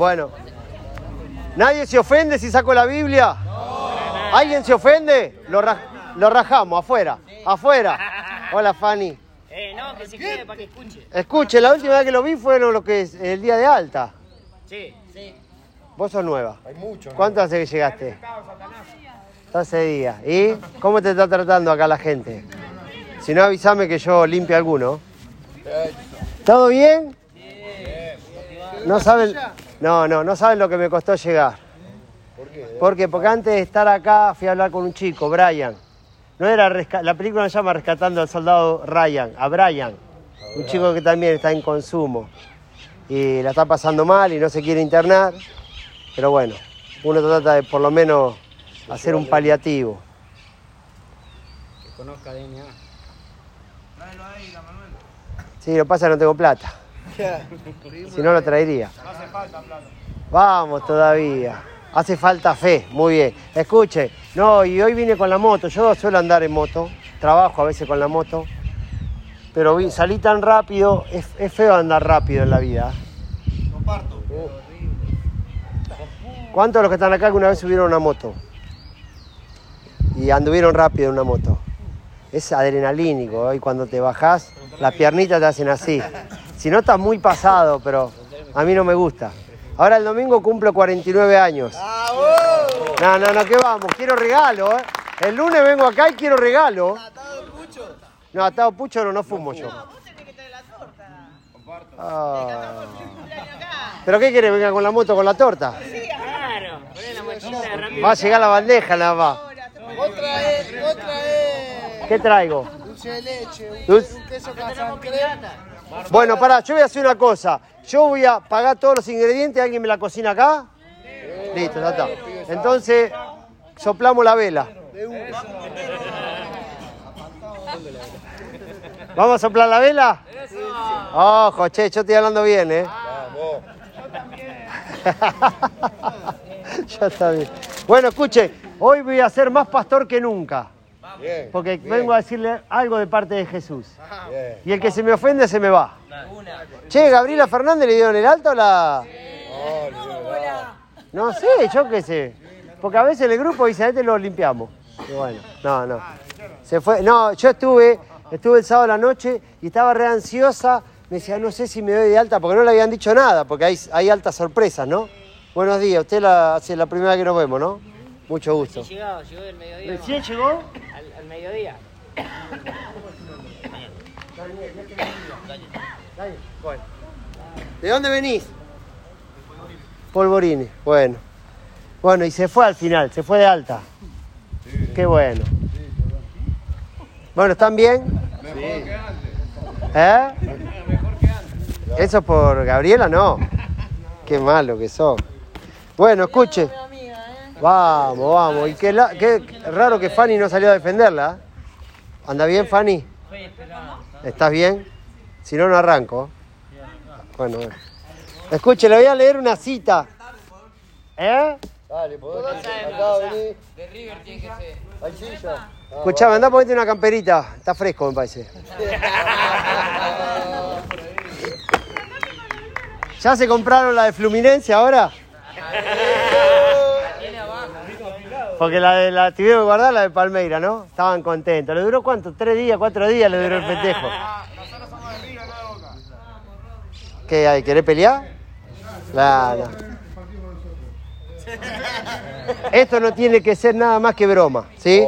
Bueno. ¿Nadie se ofende si saco la Biblia? ¿Alguien se ofende? Lo, ra- lo rajamos, afuera. Afuera. Hola, Fanny. Eh, no, que se quede para que escuche. Escuche, la última vez que lo vi fue lo que es el día de alta. Sí, sí. Vos sos nueva. Hay mucho. ¿Cuánto hace que llegaste? 12 días. ¿Y cómo te está tratando acá la gente? Si no, avísame que yo limpio alguno. ¿Todo bien? No saben, no, no, no saben lo que me costó llegar. ¿Por qué? Porque antes de estar acá fui a hablar con un chico, Brian. No era la película se llama Rescatando al soldado Ryan, a Brian, un chico que también está en consumo y la está pasando mal y no se quiere internar, pero bueno, uno trata de por lo menos hacer un paliativo. Que conozca DNA. Sí, lo que pasa es que no tengo plata. Si no lo traería. Vamos todavía. Hace falta fe, muy bien. Escuche, no, y hoy vine con la moto. Yo suelo andar en moto, trabajo a veces con la moto. Pero salí tan rápido, es, feo andar rápido en la vida. ¿Cuántos de los que están acá que una vez subieron una moto? Y anduvieron rápido en una moto. Es adrenalínico, ¿eh? y cuando te bajás, las piernitas te hacen así. Si no estás muy pasado, pero a mí no me gusta. Ahora el domingo cumplo 49 años. No, no, no, ¿qué vamos? Quiero regalo, ¿eh? El lunes vengo acá y quiero regalo. No, atado pucho no, no fumo yo. Ah. ¿Pero qué querés? ¿Venga con la moto con la torta? Claro, la de rápido. Va a llegar la bandeja nada más. Otra es, otra es. ¿Qué traigo? Dulce de leche, un, queso casancrema. Bueno, pará, yo voy a hacer una cosa. Yo voy a pagar todos los ingredientes, ¿alguien me la cocina acá? Listo, ya está. Entonces, soplamos la vela. ¿Vamos a soplar la vela? Ojo, che, yo estoy hablando bien, ¿eh? ya está bien. Bueno, escuche, hoy voy a ser más pastor que nunca. Porque vengo a decirle algo de parte de Jesús. Y el que se me ofende se me va. Che, Gabriela Fernández le dieron el alto o la. No sé, yo qué sé. Porque a veces el grupo dice, a este lo limpiamos. Y bueno, no, no. Se fue. No, yo estuve, estuve el sábado a la noche y estaba re ansiosa. Me decía, no sé si me doy de alta, porque no le habían dicho nada, porque hay, hay altas sorpresas, ¿no? Buenos días, usted la, hace la primera vez que nos vemos, ¿no? Mucho gusto. Llegado, llegó del mediodía. ¿Recién llegó? Mediodía. ¿De dónde venís? Polvorini. Bueno. Bueno, y se fue al final, se fue de alta. Qué bueno. Bueno, ¿están bien? ¿Eh? Eso por Gabriela, no. Qué malo que sos. Bueno, escuche. Vamos, vamos. Y qué, la- qué raro que Fanny no salió a defenderla. ¿Anda bien, Fanny? ¿Estás bien? Si no, no arranco. Bueno, bueno. Escuche, le voy a leer una cita. ¿Eh? Dale, podés. Acá vení. De River tiene que ser. Hay silla. Escuchame, anda a ponerte una camperita. Está fresco, me parece. ¿Ya se compraron la de Fluminense ahora? Porque la de la tuvieron que guardar la de Palmeira, ¿no? Estaban contentos. ¿Le duró cuánto? ¿Tres días, cuatro días le duró el festejo? ¿Qué hay? ¿Querés pelear? Claro. Esto no tiene que ser nada más que broma, ¿sí?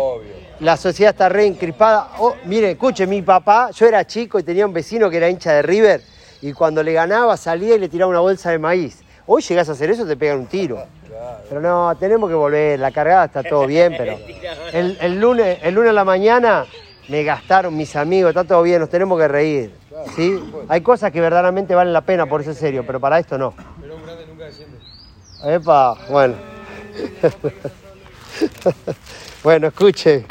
La sociedad está re encrispada. Oh, miren, mi papá, yo era chico y tenía un vecino que era hincha de River y cuando le ganaba salía y le tiraba una bolsa de maíz. Hoy llegás a hacer eso, te pegan un tiro. Pero no, tenemos que volver, la cargada está todo bien, pero el, el lunes, el lunes a la mañana me gastaron mis amigos, está todo bien, nos tenemos que reír. ¿sí? Hay cosas que verdaderamente valen la pena por eso serio, pero para esto no. Epa, bueno. bueno, escuche.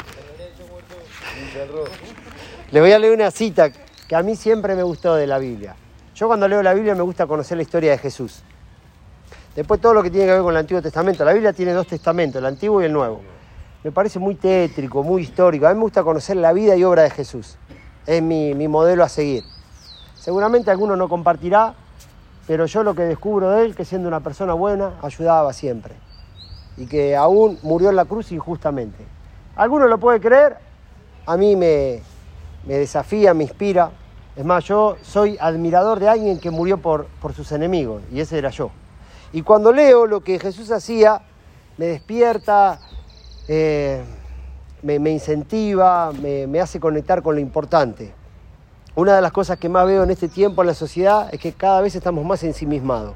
Le voy a leer una cita que a mí siempre me gustó de la Biblia. Yo cuando leo la Biblia me gusta conocer la historia de Jesús. Después todo lo que tiene que ver con el Antiguo Testamento. La Biblia tiene dos testamentos, el Antiguo y el Nuevo. Me parece muy tétrico, muy histórico. A mí me gusta conocer la vida y obra de Jesús. Es mi, mi modelo a seguir. Seguramente alguno no compartirá, pero yo lo que descubro de él, que siendo una persona buena, ayudaba siempre. Y que aún murió en la cruz injustamente. ¿Alguno lo puede creer? A mí me, me desafía, me inspira. Es más, yo soy admirador de alguien que murió por, por sus enemigos, y ese era yo. Y cuando leo lo que Jesús hacía, me despierta, eh, me, incentiva, me, me hace conectar con lo importante. Una de las cosas que más veo en este tiempo en la sociedad es que cada vez estamos más ensimismados.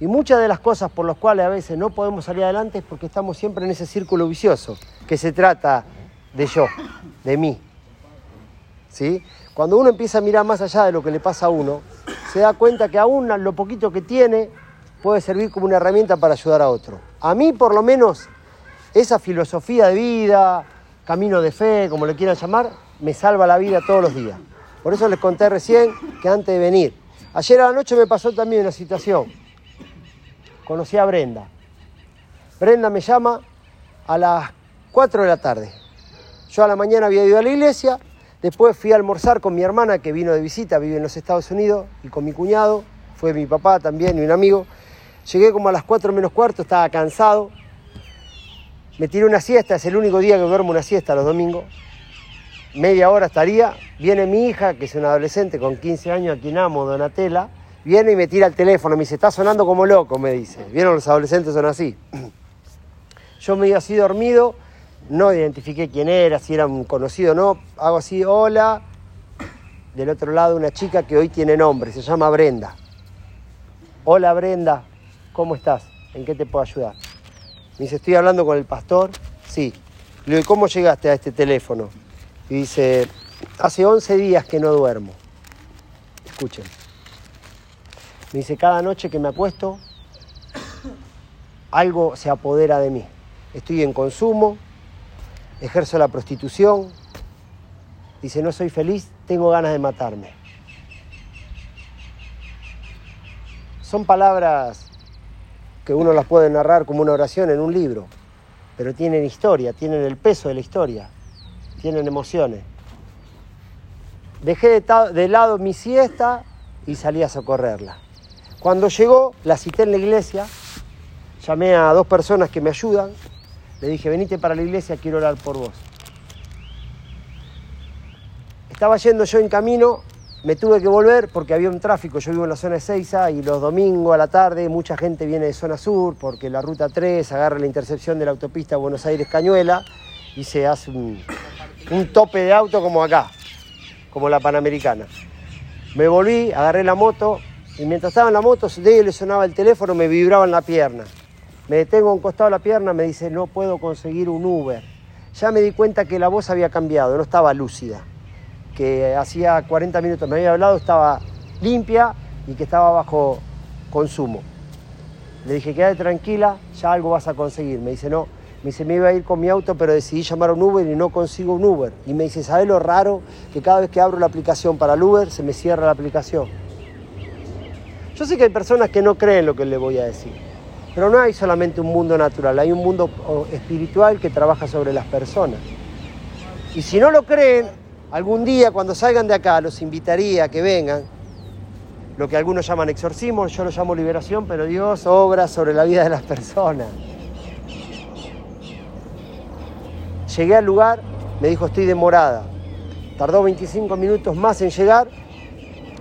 Y muchas de las cosas por las cuales a veces no podemos salir adelante es porque estamos siempre en ese círculo vicioso, que se trata de yo, de mí. ¿Sí? Cuando uno empieza a mirar más allá de lo que le pasa a uno, se da cuenta que aún lo poquito que tiene puede servir como una herramienta para ayudar a otro. A mí, por lo menos, esa filosofía de vida, camino de fe, como le quieran llamar, me salva la vida todos los días. Por eso les conté recién que antes de venir. Ayer a la noche me pasó también una situación. Conocí a Brenda. Brenda me llama a las 4 de la tarde. Yo a la mañana había ido a la iglesia, después fui a almorzar con mi hermana que vino de visita, vive en los Estados Unidos, y con mi cuñado, fue mi papá también y un amigo. Llegué como a las 4 menos cuarto, estaba cansado. Me tiré una siesta, es el único día que duermo una siesta los domingos. Media hora estaría. Viene mi hija, que es una adolescente con 15 años, a quien amo, Donatella. Viene y me tira el teléfono, me dice, está sonando como loco, me dice. Vieron, los adolescentes son así. Yo me iba así dormido, no identifiqué quién era, si era un conocido o no. Hago así, hola. Del otro lado una chica que hoy tiene nombre, se llama Brenda. Hola Brenda, ¿cómo estás? ¿En qué te puedo ayudar? Me dice, estoy hablando con el pastor. Sí. Le digo, ¿cómo llegaste a este teléfono? Y dice, hace 11 días que no duermo. Escuchen. Me dice, cada noche que me acuesto, algo se apodera de mí. Estoy en consumo, ejerzo la prostitución. Dice, no soy feliz, tengo ganas de matarme. Son palabras que uno las puede narrar como una oración en un libro, pero tienen historia, tienen el peso de la historia, tienen emociones. Dejé de, lado mi siesta y salí a socorrerla. Cuando llegó, la cité en la iglesia, llamé a dos personas que me ayudan, le dije, venite para la iglesia, quiero orar por vos. Estaba yendo yo en camino, me tuve que volver porque había un tráfico, yo vivo en la zona de Seiza y los domingos a la tarde mucha gente viene de zona sur porque la ruta 3 agarra la intercepción de la autopista Buenos Aires-Cañuela y se hace un, tope de auto como acá, como la Panamericana. Me volví, agarré la moto, y mientras estaba en la moto, de le sonaba el teléfono, me vibraba en la pierna. Me detengo a un costado de la pierna, me dice, no puedo conseguir un Uber. Ya me di cuenta que la voz había cambiado, no estaba lúcida. Que hacía 40 minutos me había hablado, estaba limpia y que estaba bajo consumo. Le dije, quédate tranquila, ya algo vas a conseguir. Me dice, no. Me dice, me iba a ir con mi auto, pero decidí llamar a un Uber y no consigo un Uber. Y me dice, ¿sabes lo raro? Que cada vez que abro la aplicación para el Uber, se me cierra la aplicación. Yo sé que hay personas que no creen lo que les voy a decir, pero no hay solamente un mundo natural, hay un mundo espiritual que trabaja sobre las personas. Y si no lo creen, algún día cuando salgan de acá los invitaría a que vengan, lo que algunos llaman exorcismo, yo lo llamo liberación, pero Dios obra sobre la vida de las personas. Llegué al lugar, me dijo estoy demorada. Tardó 25 minutos más en llegar,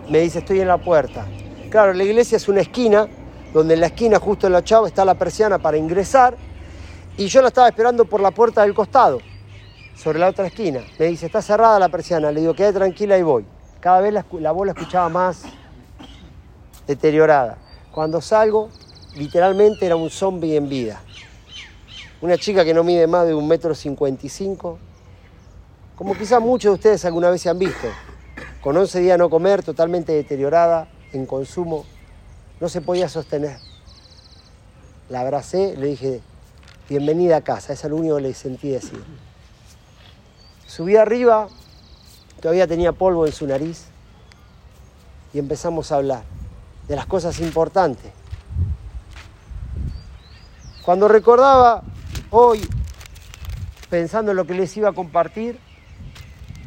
me dice estoy en la puerta. Claro, la iglesia es una esquina, donde en la esquina justo en la chava está la persiana para ingresar, y yo la estaba esperando por la puerta del costado, sobre la otra esquina. Me dice, está cerrada la persiana, le digo, quede tranquila y voy. Cada vez la, voz la escuchaba más deteriorada. Cuando salgo, literalmente era un zombie en vida. Una chica que no mide más de un metro cincuenta y cinco, como quizás muchos de ustedes alguna vez se han visto, con 11 días no comer, totalmente deteriorada, en consumo, no se podía sostener. La abracé, le dije, bienvenida a casa, es lo único que le sentí decir. Subí arriba, todavía tenía polvo en su nariz, y empezamos a hablar de las cosas importantes. Cuando recordaba hoy, pensando en lo que les iba a compartir,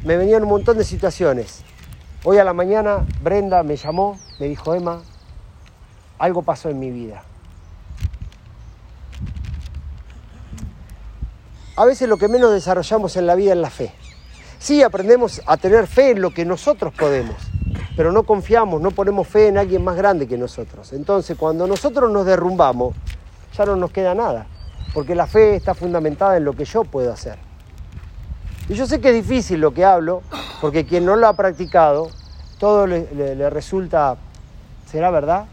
me venían un montón de situaciones. Hoy a la mañana Brenda me llamó, me dijo, Emma, algo pasó en mi vida. A veces lo que menos desarrollamos en la vida es la fe. Sí, aprendemos a tener fe en lo que nosotros podemos, pero no confiamos, no ponemos fe en alguien más grande que nosotros. Entonces, cuando nosotros nos derrumbamos, ya no nos queda nada, porque la fe está fundamentada en lo que yo puedo hacer. Y yo sé que es difícil lo que hablo, porque quien no lo ha practicado, todo le, le- resulta, ¿será verdad?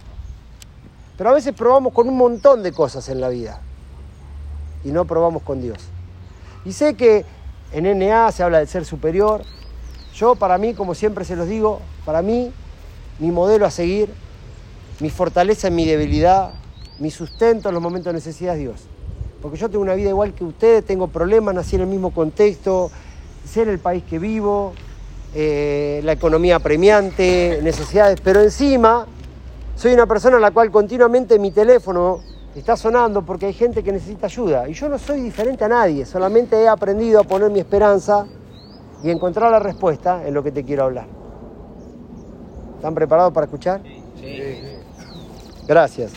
Pero a veces probamos con un montón de cosas en la vida y no probamos con Dios. Y sé que en NA se habla del ser superior. Yo, para mí, como siempre se los digo, para mí, mi modelo a seguir, mi fortaleza en mi debilidad, mi sustento en los momentos de necesidad es Dios. Porque yo tengo una vida igual que ustedes, tengo problemas, nací en el mismo contexto, sé en el país que vivo, eh, la economía premiante, necesidades, pero encima soy una persona a la cual continuamente mi teléfono está sonando porque hay gente que necesita ayuda. Y yo no soy diferente a nadie, solamente he aprendido a poner mi esperanza y encontrar la respuesta en lo que te quiero hablar. ¿Están preparados para escuchar? Gracias.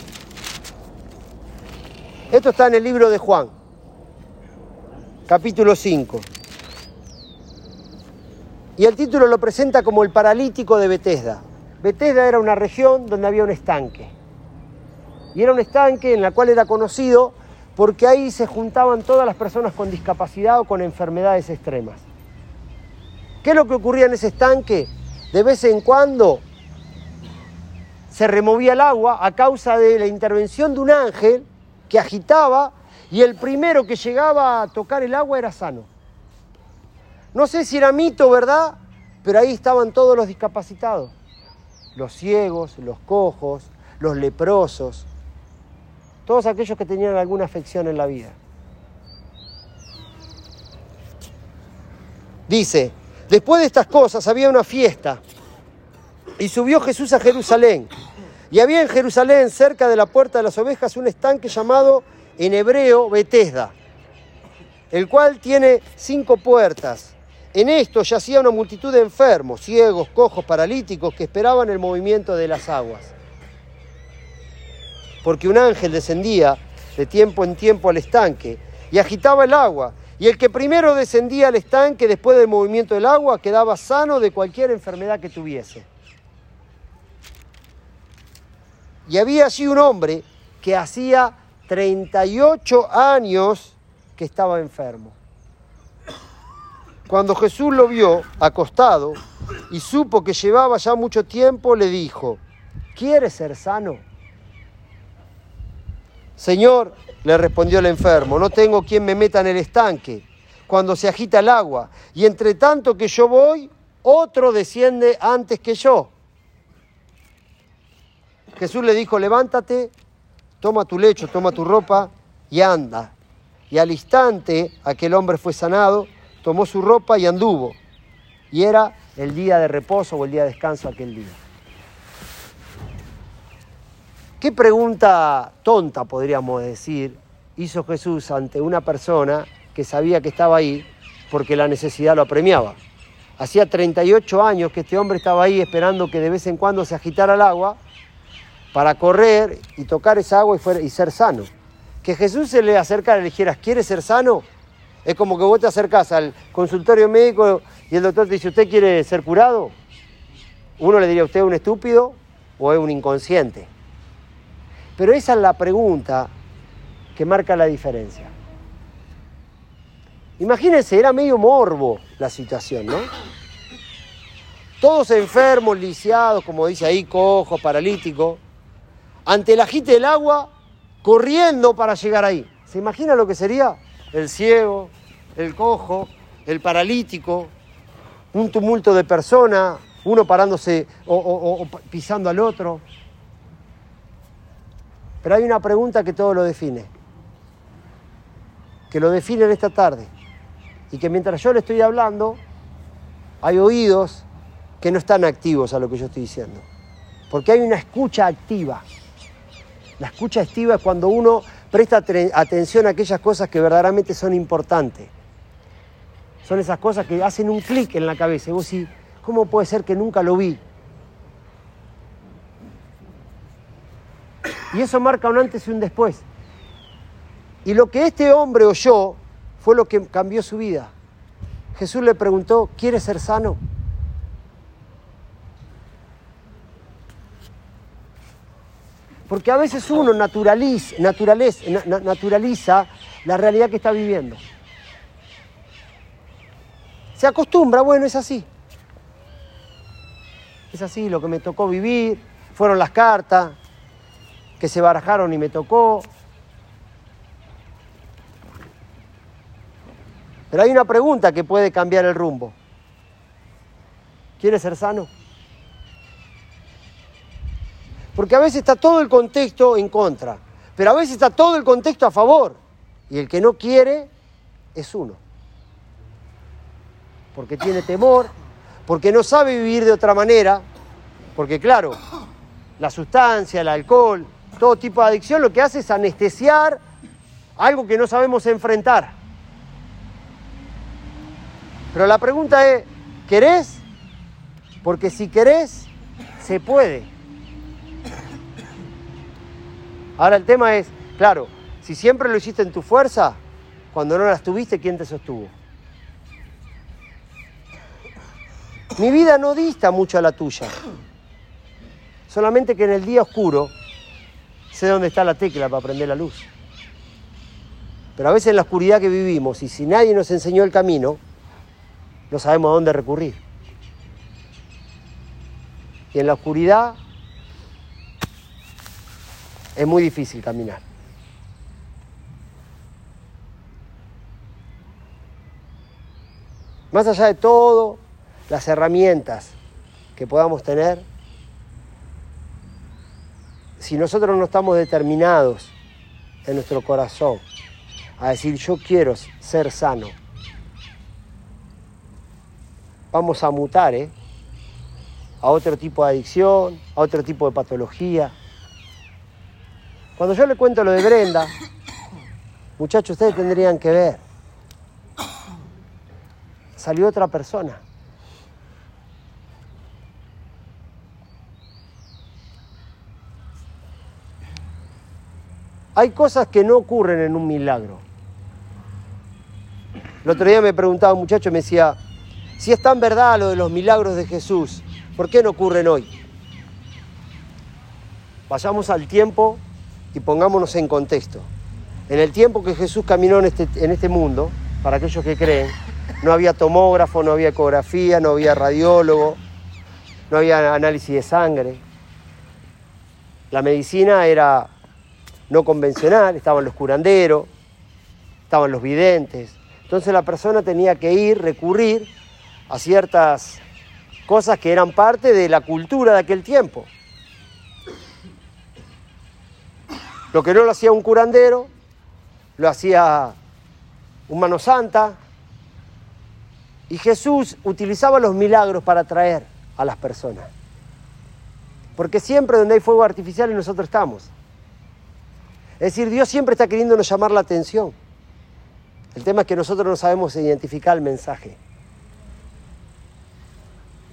Esto está en el libro de Juan, capítulo 5. Y el título lo presenta como el paralítico de Betesda. Betesda era una región donde había un estanque. Y era un estanque en la cual era conocido porque ahí se juntaban todas las personas con discapacidad o con enfermedades extremas. ¿Qué es lo que ocurría en ese estanque? De vez en cuando se removía el agua a causa de la intervención de un ángel que agitaba y el primero que llegaba a tocar el agua era sano. No sé si era mito, ¿verdad? Pero ahí estaban todos los discapacitados. Los ciegos, los cojos, los leprosos, todos aquellos que tenían alguna afección en la vida. Dice, después de estas cosas había una fiesta y subió Jesús a Jerusalén. Y había en Jerusalén, cerca de la puerta de las ovejas, un estanque llamado en hebreo Betesda, el cual tiene cinco puertas. En esto yacía una multitud de enfermos, ciegos, cojos, paralíticos, que esperaban el movimiento de las aguas. Porque un ángel descendía de tiempo en tiempo al estanque y agitaba el agua. Y el que primero descendía al estanque después del movimiento del agua quedaba sano de cualquier enfermedad que tuviese. Y había allí un hombre que hacía 38 años que estaba enfermo. Cuando Jesús lo vio acostado y supo que llevaba ya mucho tiempo, le dijo, ¿quieres ser sano? Señor, le respondió el enfermo, no tengo quien me meta en el estanque cuando se agita el agua, y entre tanto que yo voy, otro desciende antes que yo. Jesús le dijo, levántate, toma tu lecho, toma tu ropa y anda. Y al instante aquel hombre fue sanado, tomó su ropa y anduvo. Y era el día de reposo o el día de descanso aquel día. ¿Qué pregunta tonta, podríamos decir, hizo Jesús ante una persona que sabía que estaba ahí porque la necesidad lo apremiaba? Hacía 38 años que este hombre estaba ahí esperando que de vez en cuando se agitara el agua para correr y tocar esa agua y, ser sano. Que Jesús se le acercara y le dijera, ¿quieres ser sano? Es como que vos te acercás al consultorio médico y el doctor te dice, ¿usted quiere ser curado? Uno le diría, ¿usted es un estúpido o es un inconsciente? Pero esa es la pregunta que marca la diferencia. Imagínense, era medio morbo la situación, ¿no? Todos enfermos, lisiados, como dice ahí, cojos, paralíticos, ante el agite del agua, corriendo para llegar ahí. ¿Se imagina lo que sería? El ciego, el cojo, el paralítico, un tumulto de personas, uno parándose o- o pisando al otro. Pero hay una pregunta que todo lo define, que lo define en esta tarde, y que mientras yo le estoy hablando, hay oídos que no están activos a lo que yo estoy diciendo, porque hay una escucha activa. La escucha activa es cuando uno presta atención a aquellas cosas que verdaderamente son importantes. Son esas cosas que hacen un clic en la cabeza. Y vos decís, ¿cómo puede ser que nunca lo vi? Y eso marca un antes y un después. Y lo que este hombre oyó fue lo que cambió su vida. Jesús le preguntó, ¿quieres ser sano? Porque a veces uno naturaliza, naturaliza la realidad que está viviendo. Se acostumbra, bueno, es así. Es así lo que me tocó vivir, fueron las cartas que se barajaron y me tocó. Pero hay una pregunta que puede cambiar el rumbo. ¿Quieres ser sano? Porque a veces está todo el contexto en contra, pero a veces está todo el contexto a favor. Y el que no quiere es uno. Porque tiene temor, porque no sabe vivir de otra manera, porque claro, la sustancia, el alcohol, todo tipo de adicción lo que hace es anestesiar algo que no sabemos enfrentar. Pero la pregunta es, ¿querés? Porque si querés, se puede. Ahora el tema es, claro, si siempre lo hiciste en tu fuerza, cuando no las tuviste, ¿quién te sostuvo? Mi vida no dista mucho a la tuya. Solamente que en el día oscuro sé dónde está la tecla para prender la luz. Pero a veces en la oscuridad que vivimos y si nadie nos enseñó el camino, no sabemos a dónde recurrir. Y en la oscuridad es muy difícil caminar. Más allá de todo, las herramientas que podamos tener, si nosotros no estamos determinados en nuestro corazón a decir yo quiero ser sano, vamos a mutar ¿eh? a otro tipo de adicción, a otro tipo de patología. Cuando yo le cuento lo de Brenda, muchachos, ustedes tendrían que ver. Salió otra persona. Hay cosas que no ocurren en un milagro. El otro día me preguntaba un muchacho, me decía, si es tan verdad lo de los milagros de Jesús, ¿por qué no ocurren hoy? Vayamos al tiempo y pongámonos en contexto. En el tiempo que Jesús caminó en este, en este mundo, para aquellos que creen, no había tomógrafo, no había ecografía, no había radiólogo, no había análisis de sangre. La medicina era no convencional, estaban los curanderos, estaban los videntes. Entonces la persona tenía que ir, recurrir a ciertas cosas que eran parte de la cultura de aquel tiempo. Lo que no lo hacía un curandero, lo hacía un mano santa. Y Jesús utilizaba los milagros para atraer a las personas. Porque siempre donde hay fuego artificial nosotros estamos. Es decir, Dios siempre está queriéndonos llamar la atención. El tema es que nosotros no sabemos identificar el mensaje.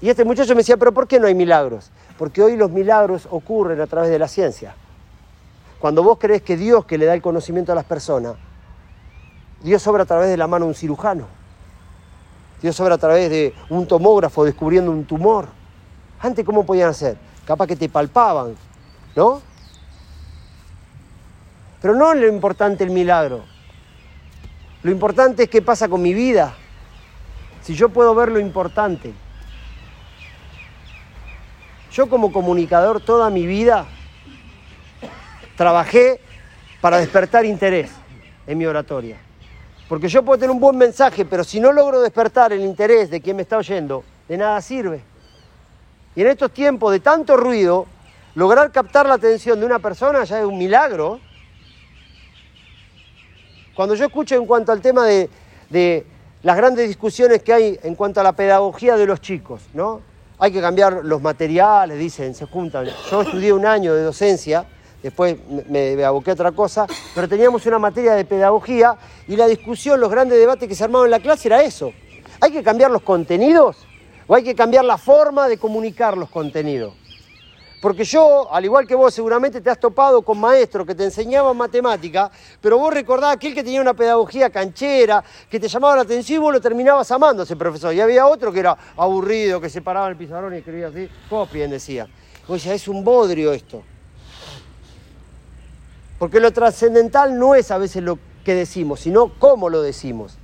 Y este muchacho me decía, pero ¿por qué no hay milagros? Porque hoy los milagros ocurren a través de la ciencia. Cuando vos crees que Dios que le da el conocimiento a las personas, Dios obra a través de la mano de un cirujano. Dios obra a través de un tomógrafo descubriendo un tumor. Antes, ¿cómo podían hacer? Capaz que te palpaban, ¿no? Pero no lo importante el milagro. Lo importante es qué pasa con mi vida. Si yo puedo ver lo importante. Yo como comunicador toda mi vida trabajé para despertar interés en mi oratoria. Porque yo puedo tener un buen mensaje, pero si no logro despertar el interés de quien me está oyendo, de nada sirve. Y en estos tiempos de tanto ruido, lograr captar la atención de una persona ya es un milagro. Cuando yo escucho en cuanto al tema de, las grandes discusiones que hay en cuanto a la pedagogía de los chicos, ¿no? Hay que cambiar los materiales, dicen, se juntan. Yo estudié un año de docencia después me, aboqué a otra cosa, pero teníamos una materia de pedagogía y la discusión, los grandes debates que se armaban en la clase era eso. ¿Hay que cambiar los contenidos o hay que cambiar la forma de comunicar los contenidos? Porque yo, al igual que vos, seguramente te has topado con maestros que te enseñaban matemática, pero vos recordás aquel que tenía una pedagogía canchera, que te llamaba la atención y vos lo terminabas amando ese profesor. Y había otro que era aburrido, que se paraba en el pizarrón y escribía así, copien, decía. Decías, es un bodrio esto. Porque lo trascendental no es a veces lo que decimos, sino cómo lo decimos.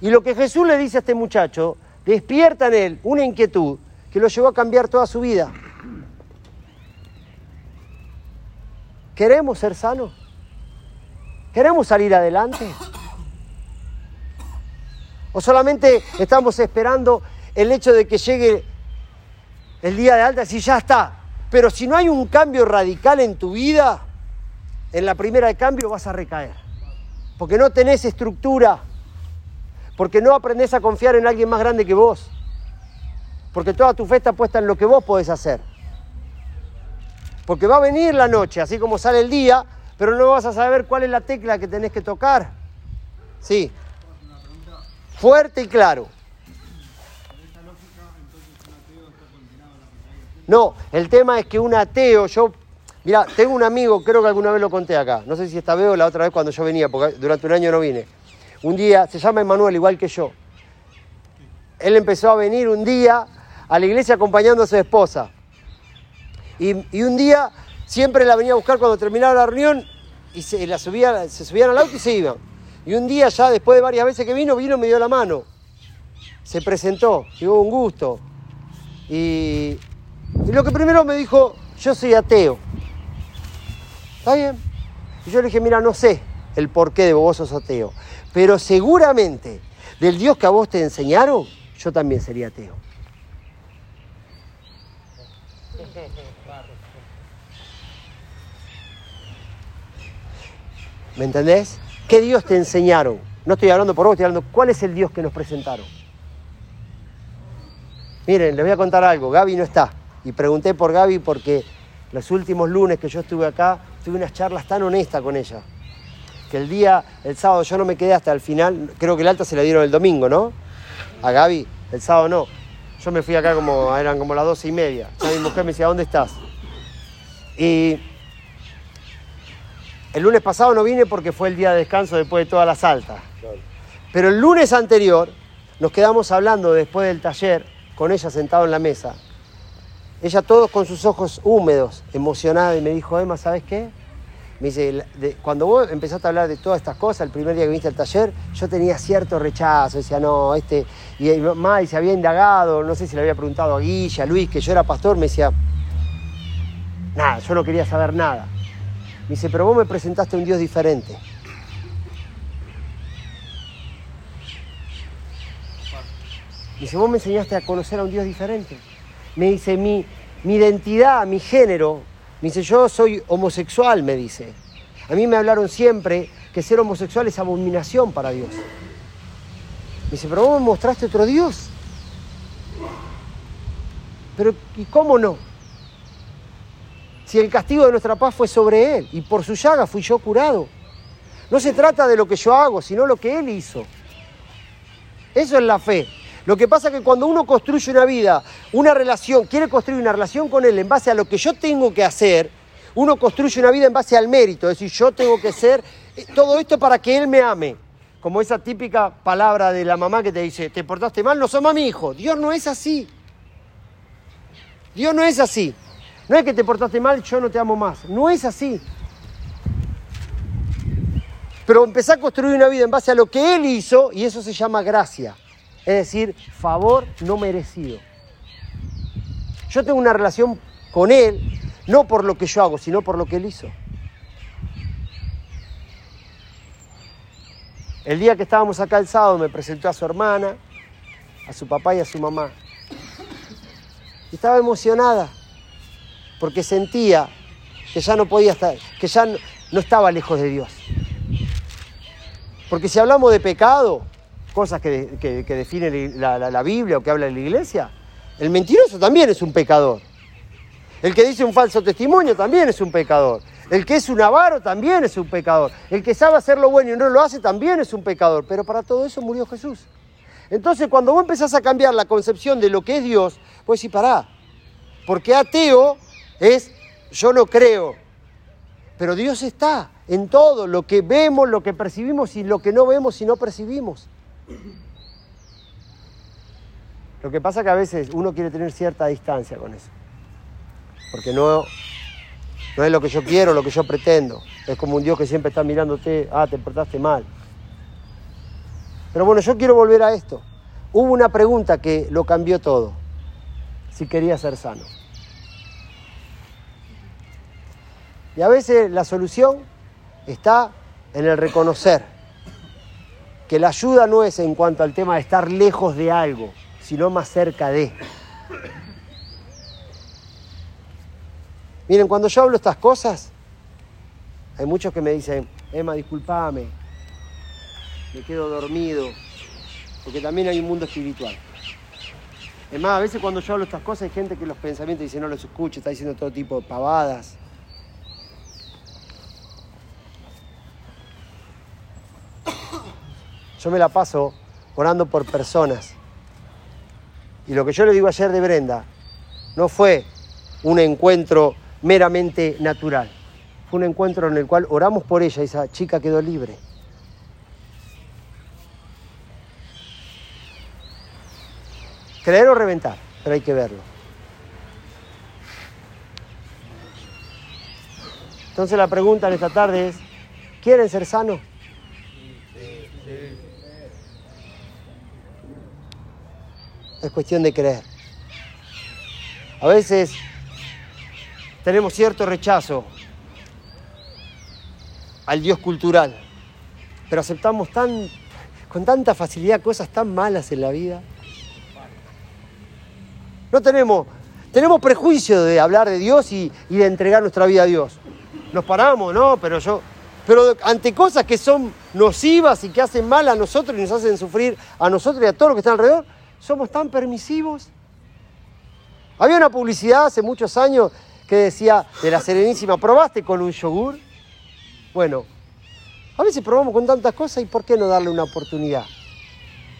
Y lo que Jesús le dice a este muchacho, despierta en él una inquietud que lo llevó a cambiar toda su vida. ¿Queremos ser sanos? ¿Queremos salir adelante? ¿O solamente estamos esperando el hecho de que llegue el día de alta y ya está? Pero si no hay un cambio radical en tu vida, en la primera de cambio vas a recaer. Porque no tenés estructura, porque no aprendés a confiar en alguien más grande que vos, porque toda tu fe está puesta en lo que vos podés hacer. Porque va a venir la noche, así como sale el día, pero no vas a saber cuál es la tecla que tenés que tocar. Sí. Fuerte y claro. No, el tema es que un ateo, yo, mira, tengo un amigo, creo que alguna vez lo conté acá, no sé si esta vez o la otra vez cuando yo venía, porque durante un año no vine. Un día, se llama Emanuel igual que yo. Él empezó a venir un día a la iglesia acompañando a su esposa. Y, un día siempre la venía a buscar cuando terminaba la reunión y se, la subía, se subían al auto y se iban. Y un día ya después de varias veces que vino, vino y me dio la mano. Se presentó, llegó un gusto. Y, lo que primero me dijo, yo soy ateo. ¿Está bien? Y yo le dije, mira, no sé el porqué de vos sos ateo, pero seguramente del Dios que a vos te enseñaron, yo también sería ateo. ¿Me entendés? ¿Qué Dios te enseñaron? No estoy hablando por vos, estoy hablando, ¿cuál es el Dios que nos presentaron? Miren, les voy a contar algo, Gaby no está. Y pregunté por Gaby porque los últimos lunes que yo estuve acá, tuve unas charlas tan honestas con ella. Que el día, el sábado, yo no me quedé hasta el final, creo que el alta se la dieron el domingo, ¿no? A Gaby, el sábado no. Yo me fui acá como, eran como las doce y media. Ya mi mujer me decía, ¿dónde estás? Y el lunes pasado no vine porque fue el día de descanso después de todas las altas. Pero el lunes anterior nos quedamos hablando después del taller con ella sentado en la mesa. Ella todos con sus ojos húmedos, emocionada, y me dijo, Emma, ¿sabes qué? Me dice, cuando vos empezaste a hablar de todas estas cosas, el primer día que viniste al taller, yo tenía cierto rechazo, decía, no, este, y más, se había indagado, no sé si le había preguntado a Guilla, a Luis, que yo era pastor, me decía, nada, yo no quería saber nada. Me dice, pero vos me presentaste un Dios diferente. Me dice, vos me enseñaste a conocer a un Dios diferente. Me dice, mi, mi identidad, mi género, me dice, yo soy homosexual, me dice. A mí me hablaron siempre que ser homosexual es abominación para Dios. Me dice, pero vos me mostraste otro Dios. Pero, ¿y cómo no? Si el castigo de nuestra paz fue sobre Él y por su llaga fui yo curado. No se trata de lo que yo hago, sino lo que Él hizo. Eso es la fe. Lo que pasa es que cuando uno construye una vida, una relación, quiere construir una relación con Él en base a lo que yo tengo que hacer, uno construye una vida en base al mérito, es decir, yo tengo que ser eh, todo esto para que Él me ame. Como esa típica palabra de la mamá que te dice, te portaste mal, no somos mi hijo. Dios no es así. Dios no es así. No es que te portaste mal, yo no te amo más. No es así. Pero empecé a construir una vida en base a lo que Él hizo y eso se llama gracia. Es decir, favor no merecido. Yo tengo una relación con Él, no por lo que yo hago, sino por lo que Él hizo. El día que estábamos acá el sábado me presentó a su hermana, a su papá y a su mamá. Estaba emocionada porque sentía que ya no podía estar, que ya no, estaba lejos de Dios. Porque si hablamos de pecado, cosas que, define la, la, Biblia o que habla la iglesia, el mentiroso también es un pecador. El que dice un falso testimonio también es un pecador. El que es un avaro también es un pecador. El que sabe hacer lo bueno y no lo hace también es un pecador. Pero para todo eso murió Jesús. Entonces cuando vos empezás a cambiar la concepción de lo que es Dios, pues sí, pará. Porque ateo Es, yo no creo, pero Dios está en todo, lo que vemos, lo que percibimos y lo que no vemos y no percibimos. Lo que pasa que a veces uno quiere tener cierta distancia con eso, porque no, no es lo que yo quiero, lo que yo pretendo. Es como un Dios que siempre está mirándote, ah, te portaste mal. Pero bueno, yo quiero volver a esto. Hubo una pregunta que lo cambió todo, si quería ser sano. Y a veces la solución está en el reconocer que la ayuda no es en cuanto al tema de estar lejos de algo, sino más cerca de. Miren, cuando yo hablo estas cosas, hay muchos que me dicen, Emma, discúlpame, me quedo dormido, porque también hay un mundo espiritual. Es más, a veces cuando yo hablo estas cosas hay gente que los pensamientos dice no los escucha, está diciendo todo tipo de pavadas. Yo me la paso orando por personas. Y lo que yo le digo ayer de Brenda no fue un encuentro meramente natural. Fue un encuentro en el cual oramos por ella y esa chica quedó libre. Creer o reventar, pero hay que verlo. Entonces la pregunta en esta tarde es, ¿quieren ser sanos? Es cuestión de creer. A veces tenemos cierto rechazo al Dios cultural, pero aceptamos tan, con tanta facilidad cosas tan malas en la vida. No tenemos, tenemos prejuicio de hablar de Dios y, de entregar nuestra vida a Dios. Nos paramos, ¿no? Pero yo, pero ante cosas que son nocivas y que hacen mal a nosotros y nos hacen sufrir a nosotros y a todos los que están alrededor, somos tan permisivos. Había una publicidad hace muchos años que decía de la Serenísima, ¿probaste con un yogur? Bueno, a veces probamos con tantas cosas y ¿por qué no darle una oportunidad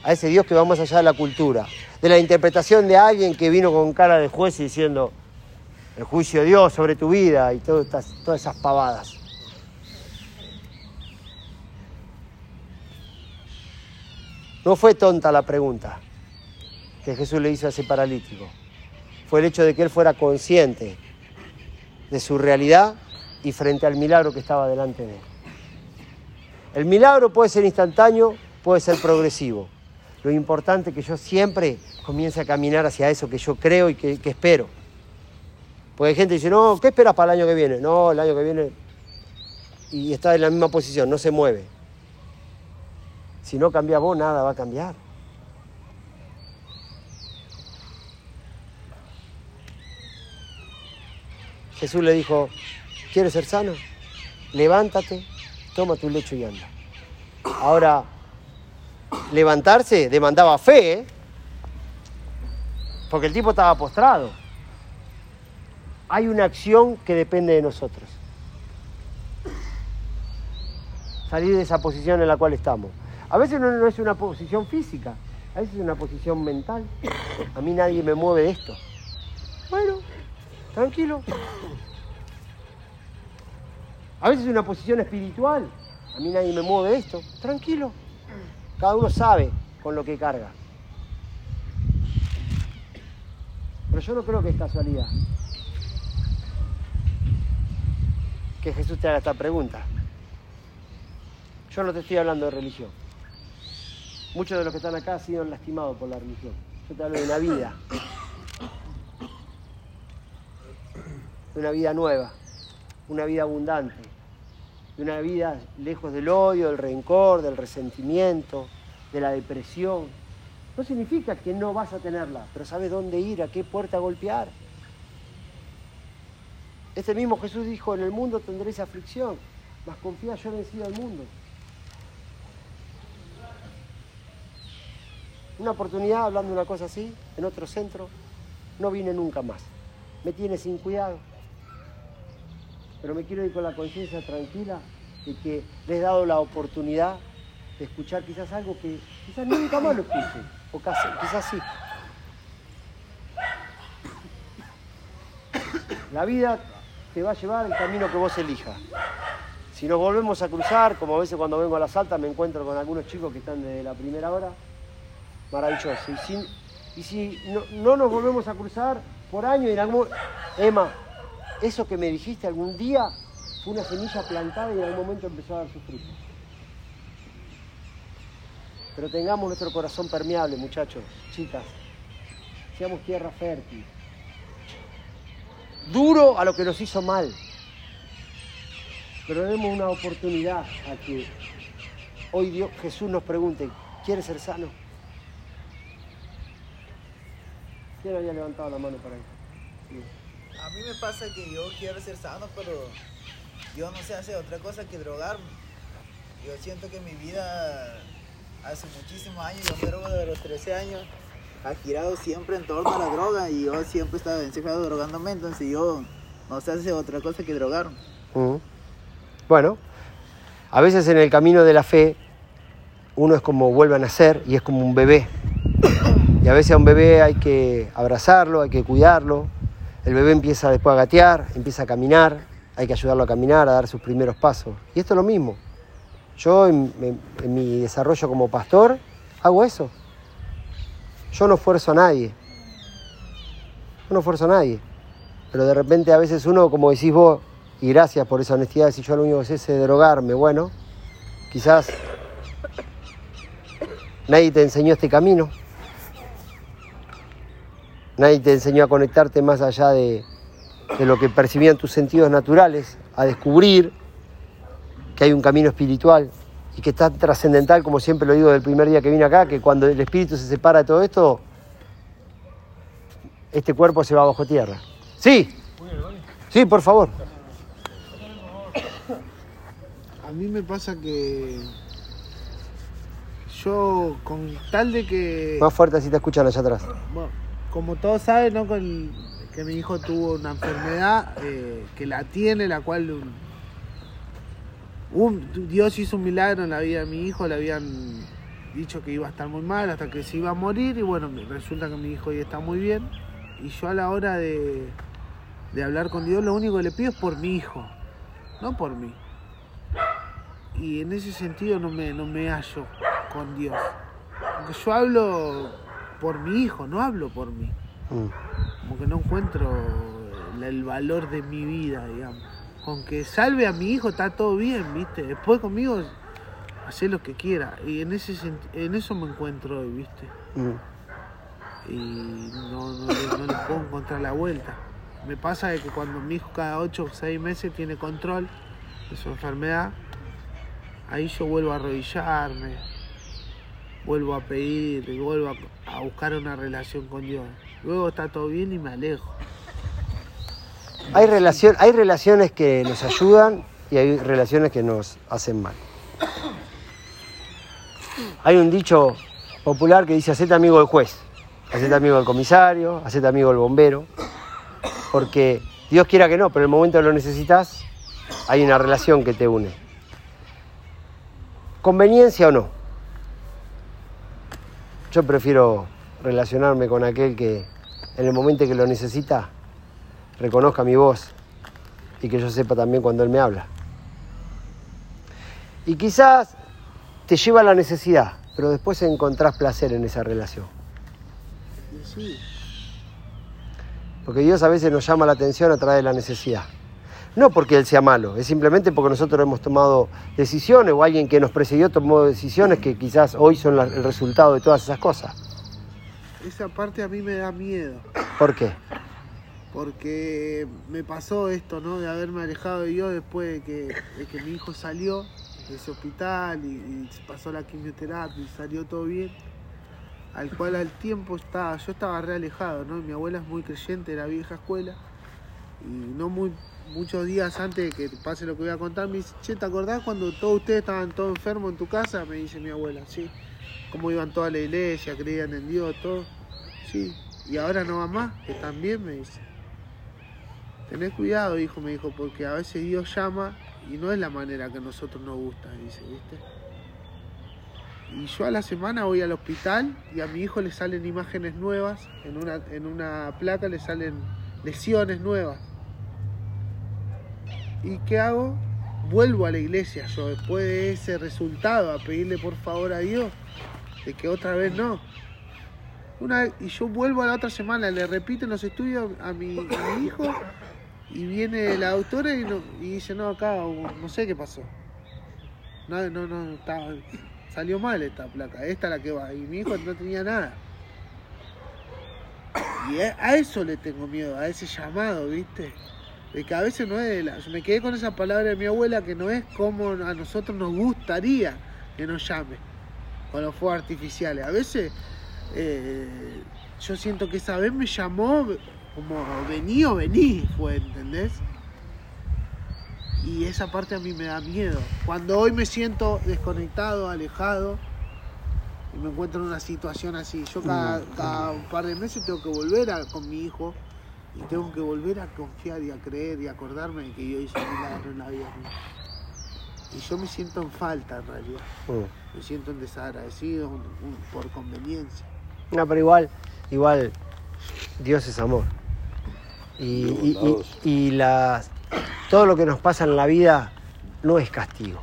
a ese Dios que va más allá de la cultura? De la interpretación de alguien que vino con cara de juez y diciendo el juicio de Dios sobre tu vida y todas, todas esas pavadas. No fue tonta la pregunta que Jesús le hizo a ese paralítico. Fue el hecho de que él fuera consciente de su realidad y frente al milagro que estaba delante de él. El milagro puede ser instantáneo, puede ser progresivo. Lo importante es que yo siempre comience a caminar hacia eso que yo creo y que, espero. Porque hay gente que dice, no, ¿qué esperas para el año que viene? No, el año que viene y está en la misma posición, no se mueve. Si no cambia vos, nada va a cambiar. Jesús le dijo, ¿quieres ser sano? Levántate, toma tu lecho y anda. Ahora, levantarse demandaba fe, ¿eh? porque el tipo estaba postrado. Hay una acción que depende de nosotros. Salir de esa posición en la cual estamos. A veces no, no es una posición física, a veces es una posición mental. A mí nadie me mueve de esto. Bueno, tranquilo. A veces es una posición espiritual. A mí nadie me mueve esto. Tranquilo. Cada uno sabe con lo que carga. Pero yo no creo que es casualidad que Jesús te haga esta pregunta. Yo no te estoy hablando de religión. Muchos de los que están acá han sido lastimados por la religión. Yo te hablo de una vida. De una vida nueva. Una vida abundante. De una vida lejos del odio, del rencor, del resentimiento, de la depresión. No significa que no vas a tenerla, pero sabes dónde ir, a qué puerta golpear. Este mismo Jesús dijo, en el mundo tendréis aflicción, mas confía, yo he vencido al mundo. Una oportunidad hablando una cosa así, en otro centro, no vine nunca más. Me tiene sin cuidado. Pero me quiero ir con la conciencia tranquila de que le he dado la oportunidad de escuchar quizás algo que quizás nunca más lo escuche, o casi, quizás sí. La vida te va a llevar el camino que vos elijas. Si nos volvemos a cruzar, como a veces cuando vengo a la Salta me encuentro con algunos chicos que están desde la primera hora, maravilloso. Y, si no, nos volvemos a cruzar por año algún Emma, eso que me dijiste algún día fue una semilla plantada y en algún momento empezó a dar sus frutos. Pero tengamos nuestro corazón permeable, muchachos, chicas. Seamos tierra fértil. Duro a lo que nos hizo mal. Pero demos una oportunidad a que hoy Dios, Jesús nos pregunte, ¿quieres ser sano? ¿Quién había levantado la mano para ahí? A mí me pasa que yo quiero ser sano, pero yo no sé hacer otra cosa que drogarme. Yo siento que mi vida hace muchísimos años, yo me drogo de los 13 años, ha girado siempre en torno a la droga y yo siempre estaba encerrado drogándome, entonces yo no sé hacer otra cosa que drogarme. Bueno, a veces en el camino de la fe uno es como vuelve a nacer y es como un bebé. Y a veces a un bebé hay que abrazarlo, hay que cuidarlo. El bebé empieza después a gatear, empieza a caminar, hay que ayudarlo a caminar, a dar sus primeros pasos. Y esto es lo mismo. Yo en, mi desarrollo como pastor hago eso. Yo no esfuerzo a nadie. Yo no esfuerzo a nadie. Pero de repente a veces uno, como decís vos, y gracias por esa honestidad, si yo lo único que sé es drogarme, bueno, quizás nadie te enseñó este camino. Nadie te enseñó a conectarte más allá de, de lo que percibían tus sentidos naturales, a descubrir que hay un camino espiritual y que es tan trascendental, como siempre lo digo del primer día que vine acá, que cuando el espíritu se separa de todo esto, este cuerpo se va bajo tierra. Sí, sí, por favor. A mí me pasa que yo, con tal de que... Más fuerte si te escuchan allá atrás. Bueno, como todos saben, ¿no? Que mi hijo tuvo una enfermedad eh, que la tiene, la cual Dios hizo un milagro en la vida de mi hijo, le habían dicho que iba a estar muy mal hasta que se iba a morir y bueno, resulta que mi hijo hoy está muy bien y yo a la hora de, hablar con Dios lo único que le pido es por mi hijo, no por mí. Y en ese sentido no me, no me hallo con Dios. Porque yo hablo por mi hijo, no hablo por mí. Mm. Como que no encuentro el valor de mi vida, digamos con que salve a mi hijo está todo bien, ¿viste? Después conmigo hace lo que quiera. Y en ese en eso me encuentro hoy, ¿viste? Mm. Y no, le, puedo encontrar la vuelta. Me pasa de que cuando mi hijo cada 8 o 6 meses tiene control de su enfermedad, ahí yo vuelvo a arrodillarme, vuelvo a pedir, vuelvo a buscar una relación con Dios. Luego está todo bien y me alejo. Hay, hay relaciones que nos ayudan y hay relaciones que nos hacen mal. Hay un dicho popular que dice, hacete amigo del juez, hacete amigo del comisario, hacete amigo del bombero, porque Dios quiera que no, pero en el momento que lo necesitas, hay una relación que te une. ¿Conveniencia o no? Yo prefiero relacionarme con aquel que en el momento que lo necesita reconozca mi voz y que yo sepa también cuando Él me habla. Y quizás te lleva a la necesidad, pero después encontrás placer en esa relación. Porque Dios a veces nos llama la atención a través de la necesidad. No porque Él sea malo, es simplemente porque nosotros hemos tomado decisiones o alguien que nos precedió tomó decisiones que quizás hoy son el resultado de todas esas cosas. Esa parte a mí me da miedo. ¿Por qué? porque me pasó esto, ¿no? De haberme alejado de Dios después de que, que mi hijo salió de ese hospital y, pasó la quimioterapia y salió todo bien. Al cual al tiempo estaba, yo estaba re alejado, ¿no? Mi abuela es muy creyente de la vieja escuela y no muy muchos días antes de que pase lo que voy a contar, me dice, che, ¿te acordás cuando todos ustedes estaban todos enfermos en tu casa? Me dice mi abuela, sí. Cómo iban toda la iglesia, creían en Dios, todo. Sí. Y ahora no va más, que también me dice. Tenés cuidado, hijo, me dijo, porque a veces Dios llama y no es la manera que a nosotros nos gusta, dice, ¿viste? Y yo a la semana voy al hospital y a mi hijo le salen imágenes nuevas, en una, en una placa le salen lesiones nuevas. ¿Y qué hago? Vuelvo a la iglesia yo después de ese resultado a pedirle por favor a Dios de que otra vez no. Y yo vuelvo a la otra semana, le repito en los estudios a mi, hijo y viene la autora y, no- y dice, no, acá no sé qué pasó. No, no, no, estaba, salió mal esta placa, esta es la que va. Y mi hijo no tenía nada. Y a eso le tengo miedo, a ese llamado, ¿viste? De que a veces no es de la... Me quedé con esa palabra de mi abuela que no es como a nosotros nos gustaría que nos llame con los fuegos artificiales. A veces eh, yo siento que esa vez me llamó como vení o vení, fue, ¿entendés? Y esa parte a mí me da miedo. Cuando hoy me siento desconectado, alejado, y me encuentro en una situación así, yo cada, cada un par de meses tengo que volver a- con mi hijo y tengo que volver a confiar y a creer y acordarme de que Dios hizo un milagro en la vida mía. Y yo me siento en falta en realidad. Mm. Me siento en desagradecido un- un- por conveniencia. No, pero igual, igual, Dios es amor. Y, y- y- y las- todo lo que nos pasa en la vida no es castigo.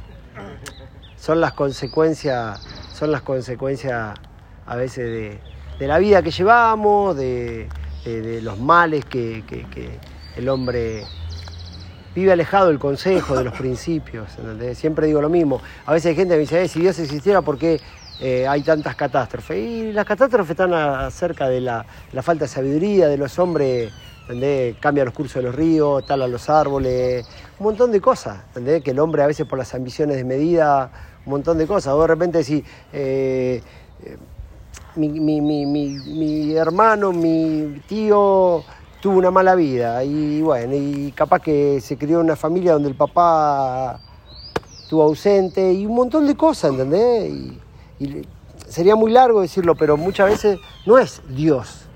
Son las consecuencias, son las consecuencias a veces de, de la vida que llevamos, de, de- de los males que, que- el hombre vive alejado del consejo, de los principios. Siempre digo lo mismo. A veces hay gente que me dice, "Eh, si Dios existiera, ¿por qué eh, hay tantas catástrofes? Y las catástrofes están acerca de la, la falta de sabiduría, de los hombres, ¿entendés? Cambian los cursos de los ríos, talan los árboles, un montón de cosas. Que el hombre a veces por las ambiciones de medida, un montón de cosas. Vos de repente eh, eh, mi, mi- mi- mi- hermano, mi tío tuvo una mala vida y bueno, y capaz que se crió en una familia donde el papá estuvo ausente y un montón de cosas, ¿entendés? Y, y sería muy largo decirlo, pero muchas veces no es Dios,